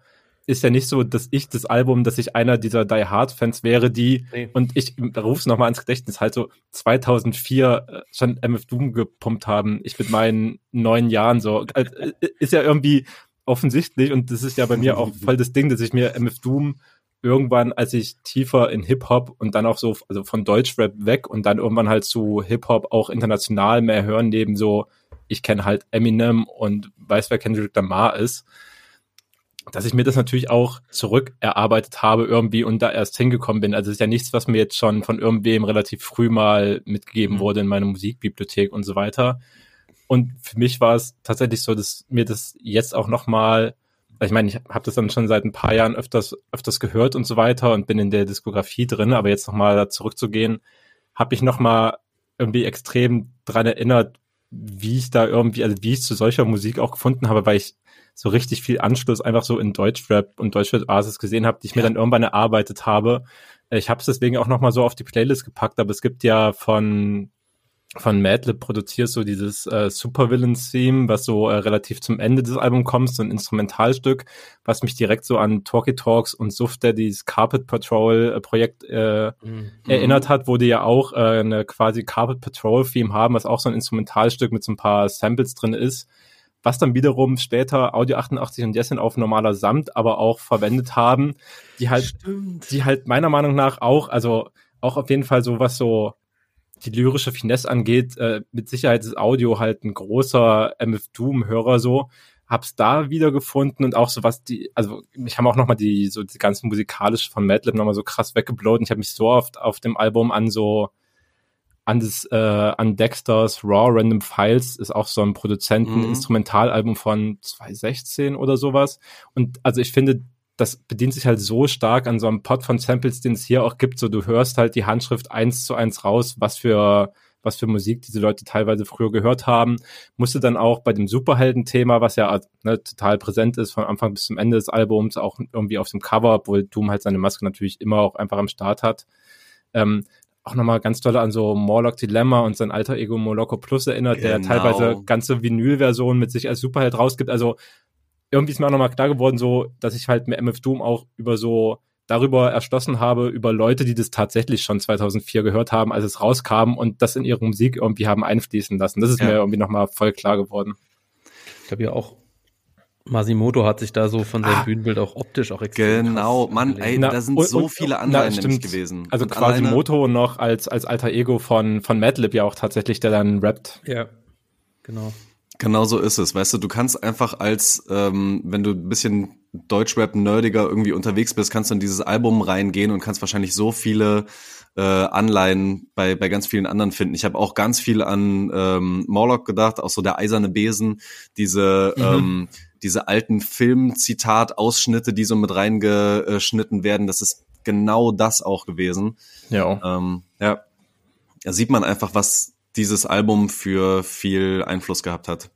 ist ja nicht so, dass ich das Album, dass ich einer dieser Die Hard Fans wäre, die nee. und ich ruf's noch mal ans Gedächtnis halt so 2004 äh, schon MF Doom gepumpt haben. Ich mit meinen neun Jahren so also, ist ja irgendwie offensichtlich und das ist ja bei mir auch voll das Ding, dass ich mir MF Doom irgendwann, als ich tiefer in Hip Hop und dann auch so also von Deutschrap weg und dann irgendwann halt zu Hip Hop auch international mehr hören neben so ich kenne halt Eminem und weiß wer Kendrick Lamar ist dass ich mir das natürlich auch zurück erarbeitet habe irgendwie und da erst hingekommen bin. Also es ist ja nichts, was mir jetzt schon von irgendwem relativ früh mal mitgegeben mhm. wurde in meiner Musikbibliothek und so weiter. Und für mich war es tatsächlich so, dass mir das jetzt auch nochmal, ich meine, ich habe das dann schon seit ein paar Jahren öfters, öfters gehört und so weiter und bin in der Diskografie drin, aber jetzt nochmal da zurückzugehen, habe ich nochmal irgendwie extrem dran erinnert, wie ich da irgendwie, also wie ich zu solcher Musik auch gefunden habe, weil ich so richtig viel Anschluss einfach so in Deutschrap und Deutschrap-Basis gesehen habe, die ich mir dann irgendwann erarbeitet habe. Ich habe es deswegen auch nochmal so auf die Playlist gepackt, aber es gibt ja von von Madlib produziert so dieses äh, Supervillains-Theme, was so äh, relativ zum Ende des Albums kommt, so ein Instrumentalstück, was mich direkt so an Talkie Talks und Suft Daddy's Carpet Patrol äh, Projekt äh, mhm. erinnert hat, wo die ja auch äh, eine quasi Carpet Patrol Theme haben, was auch so ein Instrumentalstück mit so ein paar Samples drin ist was dann wiederum später Audio 88 und Jessin auf normaler Samt aber auch verwendet haben, die halt, Stimmt. die halt meiner Meinung nach auch, also auch auf jeden Fall so was so die lyrische Finesse angeht, äh, mit Sicherheit ist Audio halt ein großer MF Doom-Hörer so. Hab's da wiedergefunden und auch so was die, also ich habe auch nochmal die, so die ganzen musikalische von Madlib nochmal so krass weggeblowt und ich habe mich so oft auf dem Album an so an das äh, an Dexters Raw Random Files ist auch so ein Produzenten-Instrumentalalbum mhm. von 2016 oder sowas. Und also ich finde, das bedient sich halt so stark an so einem Pot von Samples, den es hier auch gibt. So, du hörst halt die Handschrift eins zu eins raus, was für, was für Musik diese Leute teilweise früher gehört haben. Musste dann auch bei dem Superhelden-Thema, was ja ne, total präsent ist, von Anfang bis zum Ende des Albums, auch irgendwie auf dem Cover, obwohl Doom halt seine Maske natürlich immer auch einfach am Start hat. Ähm, auch nochmal ganz toll an so Morlock Dilemma und sein alter Ego Moloko Plus erinnert, genau. der teilweise ganze Vinyl-Versionen mit sich als Superheld rausgibt. Also irgendwie ist mir auch nochmal klar geworden, so, dass ich halt mit MF Doom auch über so darüber erschlossen habe, über Leute, die das tatsächlich schon 2004 gehört haben, als es rauskam und das in ihre Musik irgendwie haben einfließen lassen. Das ist ja. mir irgendwie nochmal voll klar geworden. Ich glaube ja auch, Masimoto hat sich da so von seinem ah, Bühnenbild auch optisch auch extrem Genau, Mann, ey, na, da sind und, so und, viele Anleihen nämlich gewesen. Also und Quasimoto noch als, als alter Ego von, von Madlib ja auch tatsächlich, der dann rappt. Ja, genau. Genau so ist es. Weißt du, du kannst einfach als, ähm, wenn du ein bisschen Deutschrap-nerdiger irgendwie unterwegs bist, kannst du in dieses Album reingehen und kannst wahrscheinlich so viele äh, Anleihen bei, bei ganz vielen anderen finden. Ich habe auch ganz viel an ähm, Morlock gedacht, auch so der eiserne Besen, diese, mhm. ähm, diese alten Film-Zitat-Ausschnitte, die so mit reingeschnitten werden. Das ist genau das auch gewesen. Ja. Ähm, ja. Da sieht man einfach, was dieses Album für viel Einfluss gehabt hat.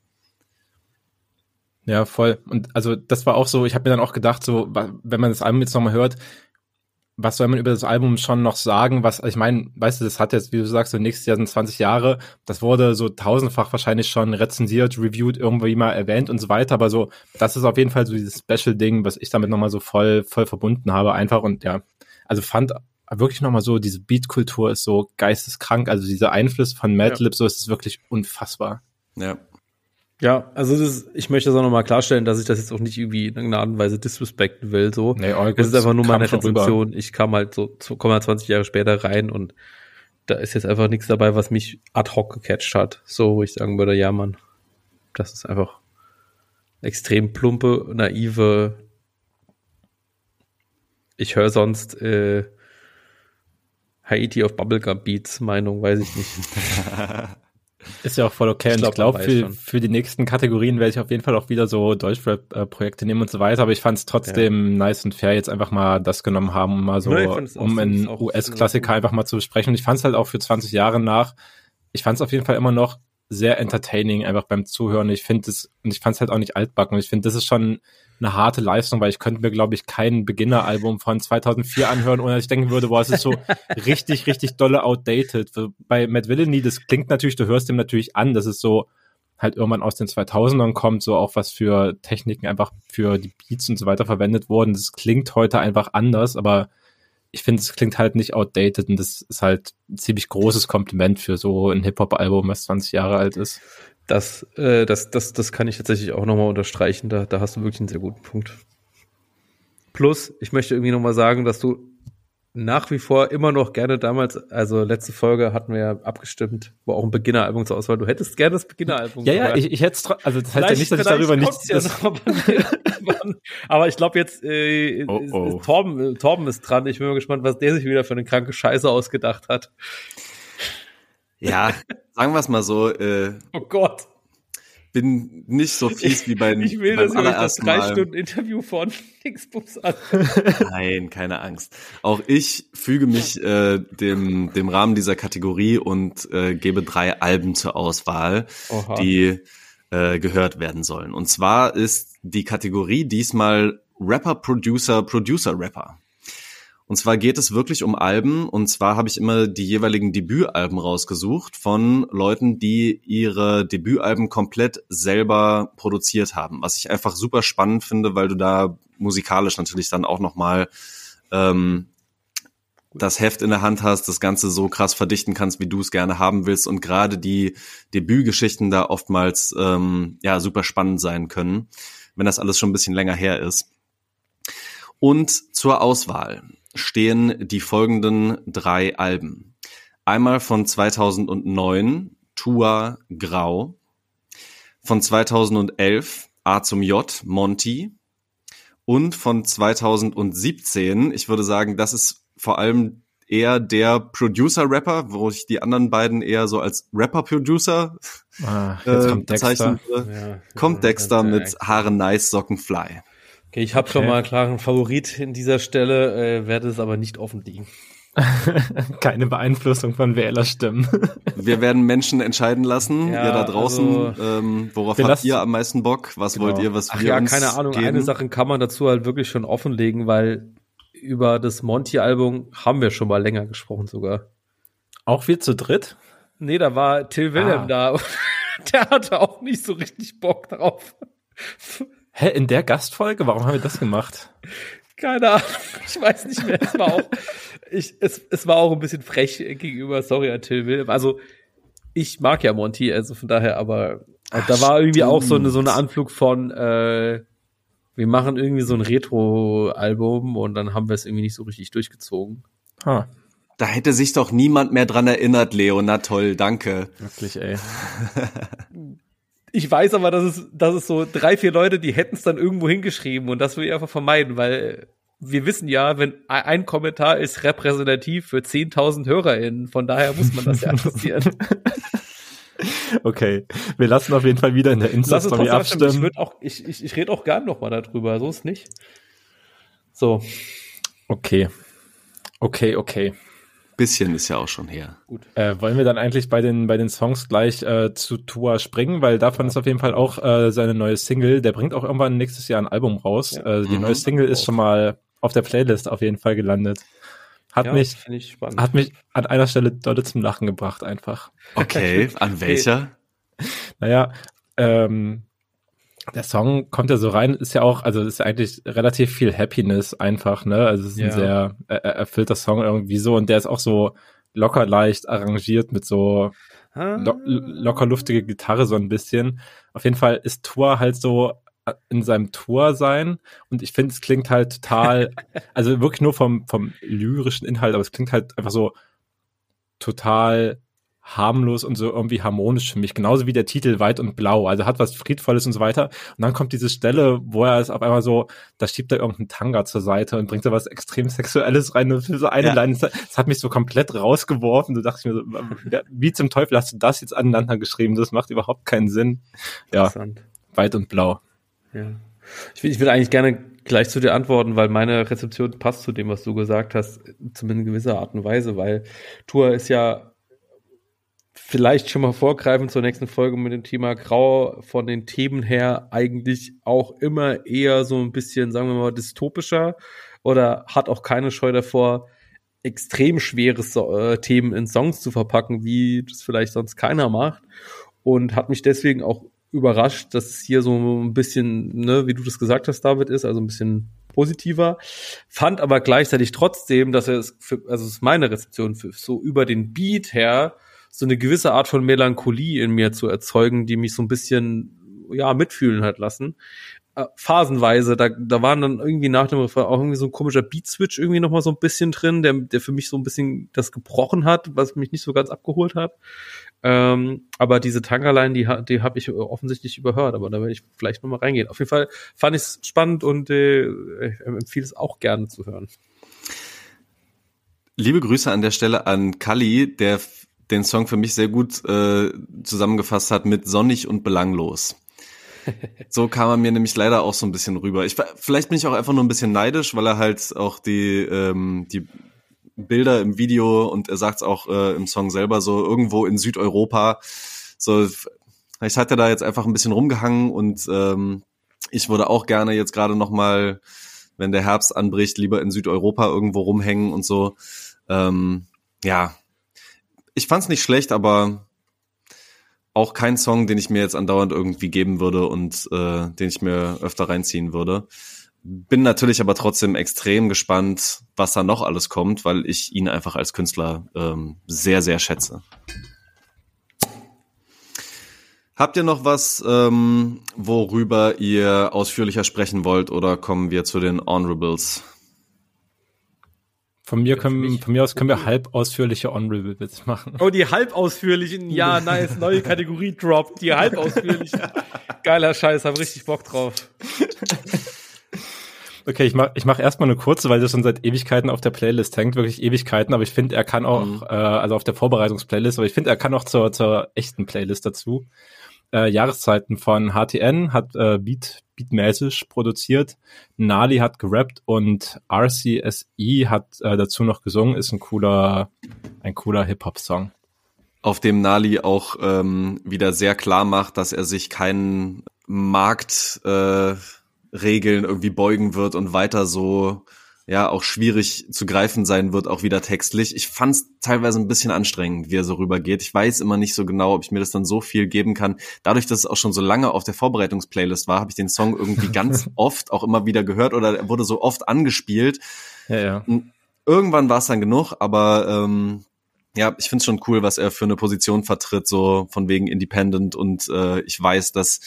Ja, voll. Und also das war auch so, ich habe mir dann auch gedacht, so, wenn man das Album jetzt nochmal hört, was soll man über das Album schon noch sagen? Was, ich meine, weißt du, das hat jetzt, wie du sagst, so nächstes Jahr sind 20 Jahre. Das wurde so tausendfach wahrscheinlich schon rezensiert, reviewed, irgendwie mal erwähnt und so weiter. Aber so, das ist auf jeden Fall so dieses Special-Ding, was ich damit nochmal so voll, voll verbunden habe, einfach. Und ja, also fand wirklich nochmal so, diese Beat-Kultur ist so geisteskrank. Also dieser Einfluss von Madlib, ja. so ist es wirklich unfassbar. Ja. Ja, also das, ich möchte das auch nochmal klarstellen, dass ich das jetzt auch nicht irgendwie in irgendeiner Art und Weise disrespekten will. So. Nee, es ist einfach nur meine Rezension. Ich kam halt so 20 Jahre später rein und da ist jetzt einfach nichts dabei, was mich ad hoc gecatcht hat. So, wo ich sagen würde, ja, Mann, das ist einfach extrem plumpe, naive. Ich höre sonst äh, Haiti auf Bubblegum Beats Meinung, weiß ich nicht. Ist ja auch voll okay. Ich glaube, glaub, für, für die nächsten Kategorien werde ich auf jeden Fall auch wieder so Deutschrap-Projekte nehmen und so weiter. Aber ich fand es trotzdem ja. nice und fair, jetzt einfach mal das genommen haben, um mal so, um einen US-Klassiker einfach mal zu besprechen. Und ich fand es halt auch für 20 Jahre nach, ich fand es auf jeden Fall immer noch sehr entertaining einfach beim Zuhören. Ich finde es, und ich fand es halt auch nicht altbacken. Und ich finde, das ist schon eine harte Leistung, weil ich könnte mir, glaube ich, kein Beginner-Album von 2004 anhören, ohne dass ich denken würde, boah, es ist so richtig, richtig dolle outdated. Bei Matt Villainy, das klingt natürlich, du hörst dem natürlich an, dass es so halt irgendwann aus den 2000ern kommt, so auch was für Techniken einfach für die Beats und so weiter verwendet wurden. Das klingt heute einfach anders, aber ich finde, es klingt halt nicht outdated und das ist halt ein ziemlich großes Kompliment für so ein Hip-Hop-Album, was 20 Jahre alt ist. Das, äh, das, das, das kann ich tatsächlich auch nochmal unterstreichen. Da, da hast du wirklich einen sehr guten Punkt. Plus, ich möchte irgendwie nochmal sagen, dass du nach wie vor immer noch gerne damals, also letzte Folge hatten wir ja abgestimmt, wo auch ein Beginner-Album zur Auswahl. Du hättest gerne das Beginner-Album. Ja, ja, ich, ich hätte es, also das heißt ja nicht, dass ich darüber nicht. Ja aber ich glaube jetzt, äh, oh, oh. Ist, Torben, Torben ist dran. Ich bin mal gespannt, was der sich wieder für eine kranke Scheiße ausgedacht hat. Ja, sagen wir es mal so. Äh, oh Gott. Bin nicht so fies wie bei Ich will, dass ihr euch das drei Mal. Stunden Interview von Dingsbums an. Nein, keine Angst. Auch ich füge mich äh, dem, dem Rahmen dieser Kategorie und äh, gebe drei Alben zur Auswahl, Oha. die äh, gehört werden sollen. Und zwar ist die Kategorie diesmal Rapper, Producer, Producer, Rapper. Und zwar geht es wirklich um Alben. Und zwar habe ich immer die jeweiligen Debütalben rausgesucht von Leuten, die ihre Debütalben komplett selber produziert haben. Was ich einfach super spannend finde, weil du da musikalisch natürlich dann auch nochmal ähm, das Heft in der Hand hast, das Ganze so krass verdichten kannst, wie du es gerne haben willst und gerade die Debütgeschichten da oftmals ähm, ja super spannend sein können, wenn das alles schon ein bisschen länger her ist. Und zur Auswahl stehen die folgenden drei Alben. Einmal von 2009 Tua Grau, von 2011 A zum J Monty und von 2017, ich würde sagen, das ist vor allem eher der Producer-Rapper, wo ich die anderen beiden eher so als Rapper-Producer ah, äh, kommt Dexter. Ja, kommt Dexter mit Haare nice, Socken fly. Okay, ich habe okay. schon mal einen klaren Favorit in dieser Stelle, äh, werde es aber nicht offenlegen. Keine Beeinflussung von Wählerstimmen. Wir werden Menschen entscheiden lassen, ja, ihr da draußen, also, ähm, worauf habt ihr am meisten Bock? Was genau. wollt ihr, was Ach wir ja, uns keine Ahnung, geben? eine Sache kann man dazu halt wirklich schon offenlegen, weil über das Monty-Album haben wir schon mal länger gesprochen sogar. Auch wir zu dritt? Nee, da war Till Wilhelm ah. da. Der hatte auch nicht so richtig Bock drauf. Hä, in der Gastfolge? Warum haben wir das gemacht? Keine Ahnung, ich weiß nicht mehr. Es war auch, ich, es, es war auch ein bisschen frech gegenüber, sorry an Till Wilhelm. Also, ich mag ja Monty, also von daher, aber Ach, da war irgendwie stimmt. auch so eine, so eine Anflug von, äh, wir machen irgendwie so ein Retro-Album und dann haben wir es irgendwie nicht so richtig durchgezogen. Ha. Da hätte sich doch niemand mehr dran erinnert, Leo. Na toll, danke. Wirklich, ey. ich weiß aber, dass es, dass es so drei, vier Leute, die hätten es dann irgendwo hingeschrieben und das will ich einfach vermeiden, weil wir wissen ja, wenn ein Kommentar ist repräsentativ für 10.000 HörerInnen, von daher muss man das ja adressieren. Okay, wir lassen auf jeden Fall wieder in der Insta-Story abstimmen. Ich, auch, ich, ich, ich rede auch gern noch mal darüber, so ist nicht. So. Okay. Okay, okay. Bisschen ist ja auch schon her. Gut. Äh, wollen wir dann eigentlich bei den, bei den Songs gleich äh, zu Tua springen, weil davon ist auf jeden Fall auch äh, seine neue Single. Der bringt auch irgendwann nächstes Jahr ein Album raus. Ja. Äh, die mhm. neue Single ist schon mal auf der Playlist auf jeden Fall gelandet. Hat ja, mich, hat mich an einer Stelle dolle zum Lachen gebracht einfach. Okay, an welcher? naja, ähm, der Song kommt ja so rein, ist ja auch, also ist ja eigentlich relativ viel Happiness einfach, ne? Also es ist ja. ein sehr äh, erfüllter Song irgendwie so und der ist auch so locker leicht arrangiert mit so lo locker luftige Gitarre so ein bisschen. Auf jeden Fall ist Tour halt so in seinem Tor sein und ich finde, es klingt halt total, also wirklich nur vom, vom lyrischen Inhalt, aber es klingt halt einfach so total harmlos und so irgendwie harmonisch für mich, genauso wie der Titel Weit und Blau, also hat was Friedvolles und so weiter. Und dann kommt diese Stelle, wo er es auf einmal so, da schiebt er irgendeinen Tanga zur Seite und bringt da was extrem Sexuelles rein und für so eine ja. Line, das hat mich so komplett rausgeworfen. Du dachtest mir so, wie zum Teufel hast du das jetzt aneinander geschrieben? Das macht überhaupt keinen Sinn. Ja, Weit und Blau. Ja. Ich will, ich eigentlich gerne gleich zu dir antworten, weil meine Rezeption passt zu dem, was du gesagt hast, zumindest in gewisser Art und Weise, weil Tour ist ja vielleicht schon mal vorgreifend zur nächsten Folge mit dem Thema Grau von den Themen her eigentlich auch immer eher so ein bisschen, sagen wir mal, dystopischer oder hat auch keine Scheu davor, extrem schwere so äh, Themen in Songs zu verpacken, wie das vielleicht sonst keiner macht und hat mich deswegen auch überrascht, dass es hier so ein bisschen, ne, wie du das gesagt hast, David, ist, also ein bisschen positiver. Fand aber gleichzeitig trotzdem, dass er es, für, also es ist meine Rezeption, für, so über den Beat her, so eine gewisse Art von Melancholie in mir zu erzeugen, die mich so ein bisschen, ja, mitfühlen hat lassen. Äh, phasenweise, da, da waren dann irgendwie nach dem Refrain auch irgendwie so ein komischer Beat-Switch irgendwie nochmal so ein bisschen drin, der, der für mich so ein bisschen das gebrochen hat, was mich nicht so ganz abgeholt hat. Ähm, aber diese Tankerline, die, die habe ich offensichtlich überhört, aber da werde ich vielleicht nochmal reingehen. Auf jeden Fall fand ich es spannend und äh, empfehle es auch gerne zu hören. Liebe Grüße an der Stelle an Kali, der den Song für mich sehr gut äh, zusammengefasst hat mit sonnig und belanglos. So kam er mir nämlich leider auch so ein bisschen rüber. Ich, vielleicht bin ich auch einfach nur ein bisschen neidisch, weil er halt auch die, ähm, die Bilder im Video und er sagt es auch äh, im Song selber so irgendwo in Südeuropa. So, ich hatte da jetzt einfach ein bisschen rumgehangen und ähm, ich würde auch gerne jetzt gerade noch mal, wenn der Herbst anbricht, lieber in Südeuropa irgendwo rumhängen und so. Ähm, ja, ich fand's nicht schlecht, aber auch kein Song, den ich mir jetzt andauernd irgendwie geben würde und äh, den ich mir öfter reinziehen würde. Bin natürlich aber trotzdem extrem gespannt, was da noch alles kommt, weil ich ihn einfach als Künstler ähm, sehr, sehr schätze. Habt ihr noch was, ähm, worüber ihr ausführlicher sprechen wollt oder kommen wir zu den Honorables? Von mir, können, von mir aus können wir halb ausführliche Honorable Bits machen. Oh, die halb ausführlichen. Ja, nice. Neue Kategorie droppt. Die halb ausführlichen. Geiler Scheiß. Hab richtig Bock drauf. Okay, ich mach, ich mach erstmal eine kurze, weil das schon seit Ewigkeiten auf der Playlist hängt, wirklich Ewigkeiten, aber ich finde, er kann auch, mhm. äh, also auf der Vorbereitungsplaylist, aber ich finde, er kann auch zur, zur echten Playlist dazu. Äh, Jahreszeiten von HTN hat äh, Beat, Beatmäßig produziert, Nali hat gerappt und RCSE hat äh, dazu noch gesungen, ist ein cooler, ein cooler Hip-Hop-Song. Auf dem Nali auch ähm, wieder sehr klar macht, dass er sich keinen Markt äh, irgendwie beugen wird und weiter so ja auch schwierig zu greifen sein wird, auch wieder textlich. Ich fand es teilweise ein bisschen anstrengend, wie er so rübergeht. Ich weiß immer nicht so genau, ob ich mir das dann so viel geben kann. Dadurch, dass es auch schon so lange auf der Vorbereitungsplaylist war, habe ich den Song irgendwie ganz oft auch immer wieder gehört oder er wurde so oft angespielt. Ja, ja. Irgendwann war es dann genug, aber ähm, ja, ich finde es schon cool, was er für eine Position vertritt, so von wegen Independent und äh, ich weiß, dass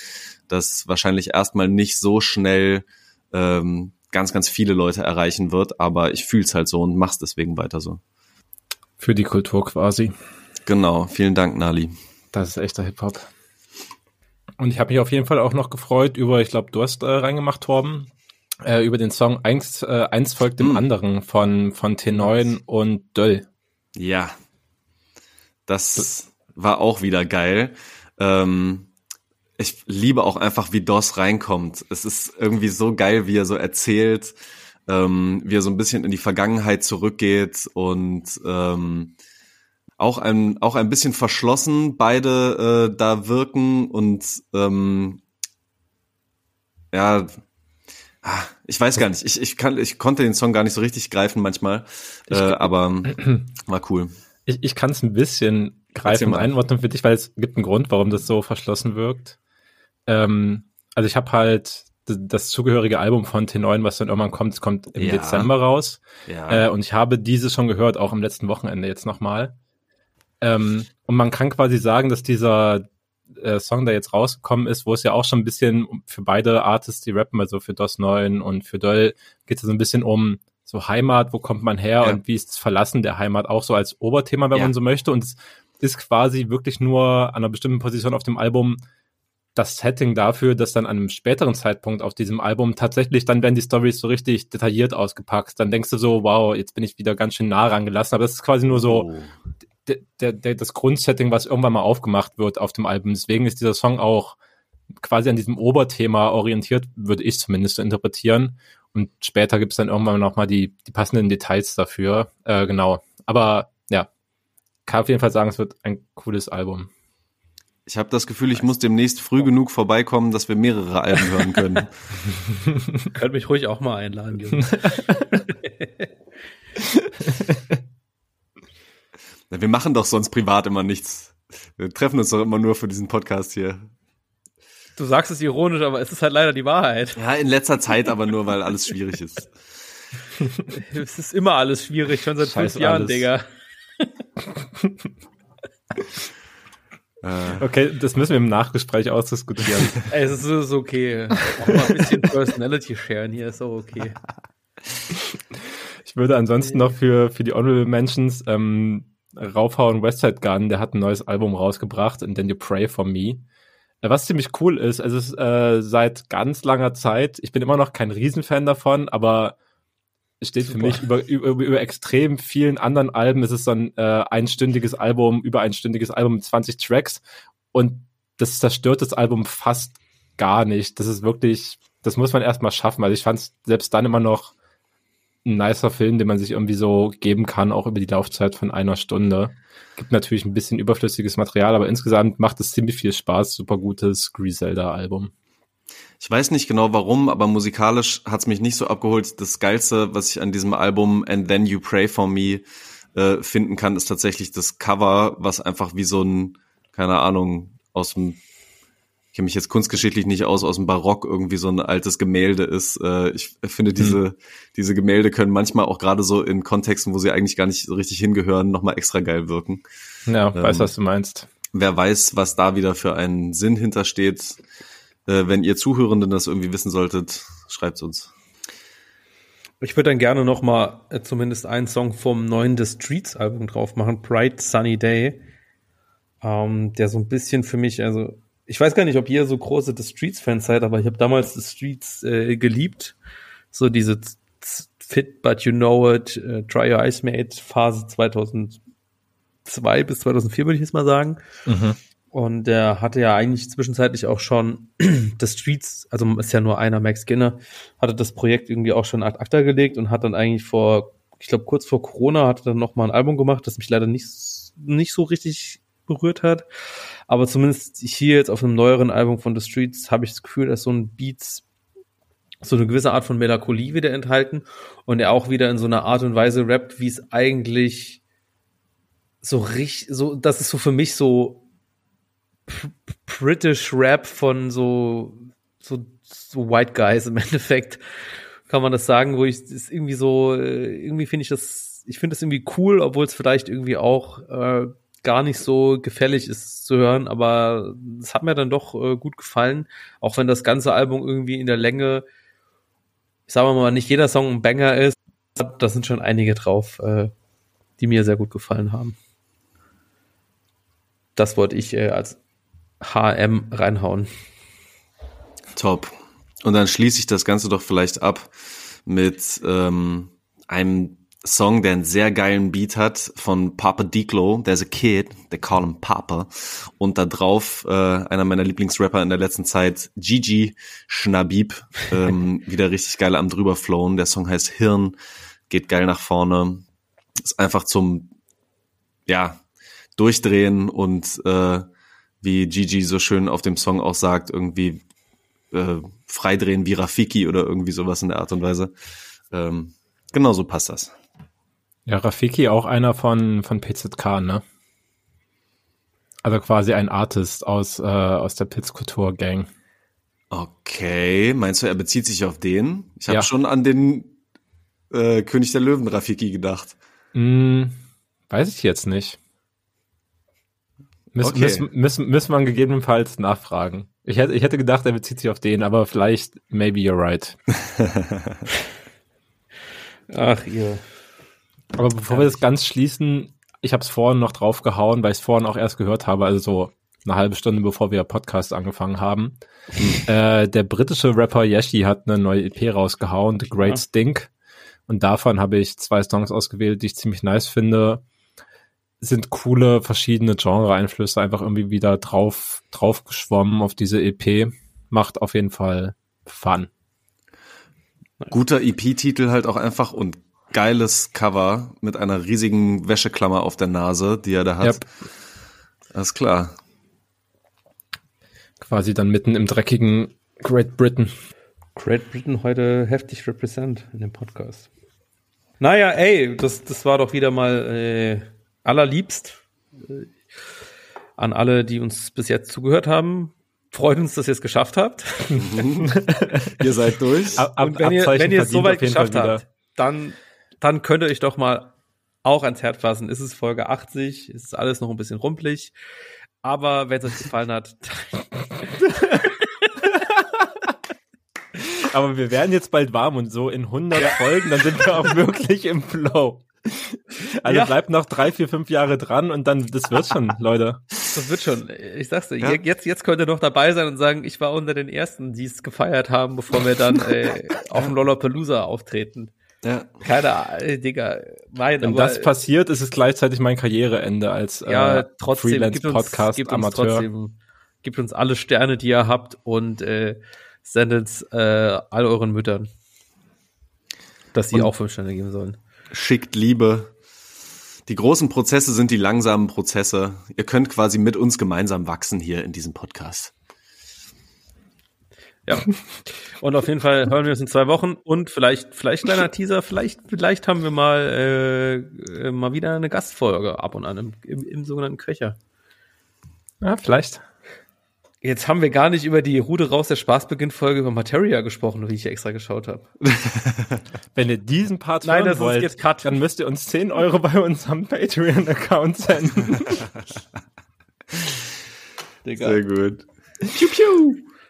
das wahrscheinlich erstmal nicht so schnell ähm, ganz, ganz viele Leute erreichen wird, aber ich fühle es halt so und mach's deswegen weiter so. Für die Kultur quasi. Genau, vielen Dank, Nali. Das ist echter Hip-Hop. Und ich habe mich auf jeden Fall auch noch gefreut über, ich glaube, du hast äh, reingemacht, Torben, äh, über den Song Eins, äh, Eins folgt dem mm. anderen von, von T9 und Döll. Ja, das war auch wieder geil. Ähm, ich liebe auch einfach, wie DOS reinkommt. Es ist irgendwie so geil, wie er so erzählt, ähm, wie er so ein bisschen in die Vergangenheit zurückgeht und ähm, auch ein auch ein bisschen verschlossen beide äh, da wirken und ähm, ja ah, ich weiß gar nicht. Ich ich kann ich konnte den Song gar nicht so richtig greifen manchmal äh, aber war cool. Ich, ich kann es ein bisschen greifen und einordnen für dich weil es gibt einen Grund warum das so verschlossen wirkt ähm, also ich habe halt das zugehörige Album von T9, was dann irgendwann kommt, kommt im ja. Dezember raus. Ja. Äh, und ich habe dieses schon gehört, auch am letzten Wochenende jetzt nochmal. Ähm, und man kann quasi sagen, dass dieser äh, Song, der jetzt rausgekommen ist, wo es ja auch schon ein bisschen für beide Artists, die rappen, also für DOS 9 und für Döll, geht es so ein bisschen um so Heimat, wo kommt man her ja. und wie ist das Verlassen der Heimat auch so als Oberthema, wenn man so möchte. Und es ist quasi wirklich nur an einer bestimmten Position auf dem Album das Setting dafür, dass dann an einem späteren Zeitpunkt auf diesem Album tatsächlich dann werden die Stories so richtig detailliert ausgepackt. Dann denkst du so, wow, jetzt bin ich wieder ganz schön nah rangelassen. Aber das ist quasi nur so oh. der, der, das Grundsetting, was irgendwann mal aufgemacht wird auf dem Album. Deswegen ist dieser Song auch quasi an diesem Oberthema orientiert, würde ich zumindest so interpretieren. Und später gibt es dann irgendwann noch mal die, die passenden Details dafür. Äh, genau. Aber ja, kann auf jeden Fall sagen, es wird ein cooles Album. Ich habe das Gefühl, ich muss demnächst früh genug vorbeikommen, dass wir mehrere Alben hören können. Könnt mich ruhig auch mal einladen, Jungs. wir machen doch sonst privat immer nichts. Wir treffen uns doch immer nur für diesen Podcast hier. Du sagst es ironisch, aber es ist halt leider die Wahrheit. Ja, in letzter Zeit aber nur, weil alles schwierig ist. es ist immer alles schwierig, schon seit Scheiß fünf Jahren, alles. Digga. Äh. Okay, das müssen wir im Nachgespräch ausdiskutieren. es ist okay. Auch mal ein bisschen Personality sharen hier ist auch okay. Ich würde ansonsten noch für, für die Honorable Mentions ähm, raufhauen Westside Gun, der hat ein neues Album rausgebracht, and then you pray for me. Äh, was ziemlich cool ist, also es ist äh, seit ganz langer Zeit, ich bin immer noch kein Riesenfan davon, aber steht Super. für mich über, über, über extrem vielen anderen Alben. Es ist so ein äh, einstündiges Album, über einstündiges Album mit 20 Tracks und das zerstört das Album fast gar nicht. Das ist wirklich, das muss man erstmal schaffen. Also ich fand es selbst dann immer noch ein nicer Film, den man sich irgendwie so geben kann, auch über die Laufzeit von einer Stunde. Gibt natürlich ein bisschen überflüssiges Material, aber insgesamt macht es ziemlich viel Spaß. Super gutes Griselda-Album. Ich weiß nicht genau warum, aber musikalisch hat's mich nicht so abgeholt. Das Geilste, was ich an diesem Album And Then You Pray For Me äh, finden kann, ist tatsächlich das Cover, was einfach wie so ein, keine Ahnung, aus dem, ich kenne mich jetzt kunstgeschichtlich nicht aus, aus dem Barock irgendwie so ein altes Gemälde ist. Äh, ich finde, hm. diese, hm. diese Gemälde können manchmal auch gerade so in Kontexten, wo sie eigentlich gar nicht so richtig hingehören, nochmal extra geil wirken. Ja, ähm, weiß, was du meinst. Wer weiß, was da wieder für einen Sinn hintersteht, äh, wenn ihr Zuhörenden das irgendwie wissen solltet, schreibt's uns. Ich würde dann gerne noch mal äh, zumindest einen Song vom neuen The Streets Album drauf machen, Bright Sunny Day, ähm, der so ein bisschen für mich, also ich weiß gar nicht, ob ihr so große The Streets Fans seid, aber ich habe damals The Streets äh, geliebt, so diese Fit But You Know It, äh, Try Your Eyes Mate Phase 2002 bis 2004 würde ich jetzt mal sagen. Mhm. Und der hatte ja eigentlich zwischenzeitlich auch schon The Streets, also ist ja nur einer, Max Skinner, hatte das Projekt irgendwie auch schon ad acta gelegt und hat dann eigentlich vor, ich glaube kurz vor Corona, hatte dann noch mal ein Album gemacht, das mich leider nicht, nicht so richtig berührt hat. Aber zumindest hier jetzt auf einem neueren Album von The Streets habe ich das Gefühl, dass so ein Beats so eine gewisse Art von Melancholie wieder enthalten und er auch wieder in so einer Art und Weise rappt, wie es eigentlich so richtig, so, das ist so für mich so British Rap von so, so, so White Guys im Endeffekt, kann man das sagen, wo ich das irgendwie so, äh, irgendwie finde ich das, ich finde das irgendwie cool, obwohl es vielleicht irgendwie auch äh, gar nicht so gefällig ist zu hören, aber es hat mir dann doch äh, gut gefallen, auch wenn das ganze Album irgendwie in der Länge, sagen wir mal, nicht jeder Song ein Banger ist, da sind schon einige drauf, äh, die mir sehr gut gefallen haben. Das wollte ich äh, als HM reinhauen. Top. Und dann schließe ich das Ganze doch vielleicht ab mit ähm, einem Song, der einen sehr geilen Beat hat von Papa Diklo. There's a kid, they call him Papa. Und da drauf äh, einer meiner Lieblingsrapper in der letzten Zeit, Gigi Schnabib, ähm, wieder richtig geil am drüber flowen. Der Song heißt Hirn, geht geil nach vorne. Ist einfach zum, ja, durchdrehen und äh, wie Gigi so schön auf dem Song auch sagt, irgendwie äh, freidrehen wie Rafiki oder irgendwie sowas in der Art und Weise. Ähm, genau so passt das. Ja, Rafiki auch einer von, von PZK, ne? Also quasi ein Artist aus, äh, aus der Pitzkultur Gang. Okay, meinst du, er bezieht sich auf den? Ich habe ja. schon an den äh, König der Löwen Rafiki gedacht. Mm, weiß ich jetzt nicht. Müssen, okay. müssen, müssen, müssen man gegebenenfalls nachfragen. Ich hätte, ich hätte gedacht, er bezieht sich auf den, aber vielleicht, maybe you're right. Ach, ihr. Aber bevor wir das ganz schließen, ich habe es vorhin noch draufgehauen, weil ich es vorhin auch erst gehört habe, also so eine halbe Stunde bevor wir Podcast angefangen haben. Hm. Äh, der britische Rapper Yeshi hat eine neue EP rausgehauen, The Great ja. Stink. Und davon habe ich zwei Songs ausgewählt, die ich ziemlich nice finde sind coole verschiedene Genre-Einflüsse einfach irgendwie wieder drauf, drauf geschwommen auf diese EP. Macht auf jeden Fall Fun. Guter EP-Titel halt auch einfach und geiles Cover mit einer riesigen Wäscheklammer auf der Nase, die er da hat. Yep. Alles klar. Quasi dann mitten im dreckigen Great Britain. Great Britain heute heftig represent in dem Podcast. Naja, ey, das, das war doch wieder mal äh, allerliebst äh, an alle, die uns bis jetzt zugehört haben. Freut uns, dass ihr es geschafft habt. ihr seid durch. Ab, ab, Und wenn ihr, wenn ihr es soweit geschafft habt, dann, dann könnt ihr euch doch mal auch ans Herz fassen. Ist es Folge 80? Ist es alles noch ein bisschen rumpelig? Aber wenn es euch gefallen hat, Aber wir werden jetzt bald warm und so in 100 Folgen, dann sind wir auch wirklich im Flow. Also ja. bleibt noch drei, vier, fünf Jahre dran und dann, das wird schon, Leute. Das wird schon. Ich sag's dir, ja. jetzt, jetzt könnt ihr noch dabei sein und sagen, ich war unter den ersten, die es gefeiert haben, bevor wir dann äh, auf dem Lollapalooza auftreten. Ja. Keine Ahnung, Digga. Mein, Wenn aber, das passiert, ist es gleichzeitig mein Karriereende als äh, ja, trotzdem, Freelance-Podcast-Amateur. Trotzdem, gibt uns alle Sterne, die ihr habt und äh, sendet äh, all euren Müttern, dass sie und, auch fünf Sterne geben sollen schickt Liebe. Die großen Prozesse sind die langsamen Prozesse. Ihr könnt quasi mit uns gemeinsam wachsen hier in diesem Podcast. Ja. Und auf jeden Fall hören wir uns in zwei Wochen und vielleicht, vielleicht kleiner Teaser, vielleicht, vielleicht haben wir mal, äh, mal wieder eine Gastfolge ab und an im, im, im sogenannten Köcher. Ja, vielleicht. Jetzt haben wir gar nicht über die Rude raus der Spaßbeginn-Folge über Materia gesprochen, wie ich extra geschaut habe. Wenn ihr diesen Part Nein, hören wollt, dann müsst ihr uns 10 Euro bei unserem Patreon-Account senden. Sehr gut. Piu, piu.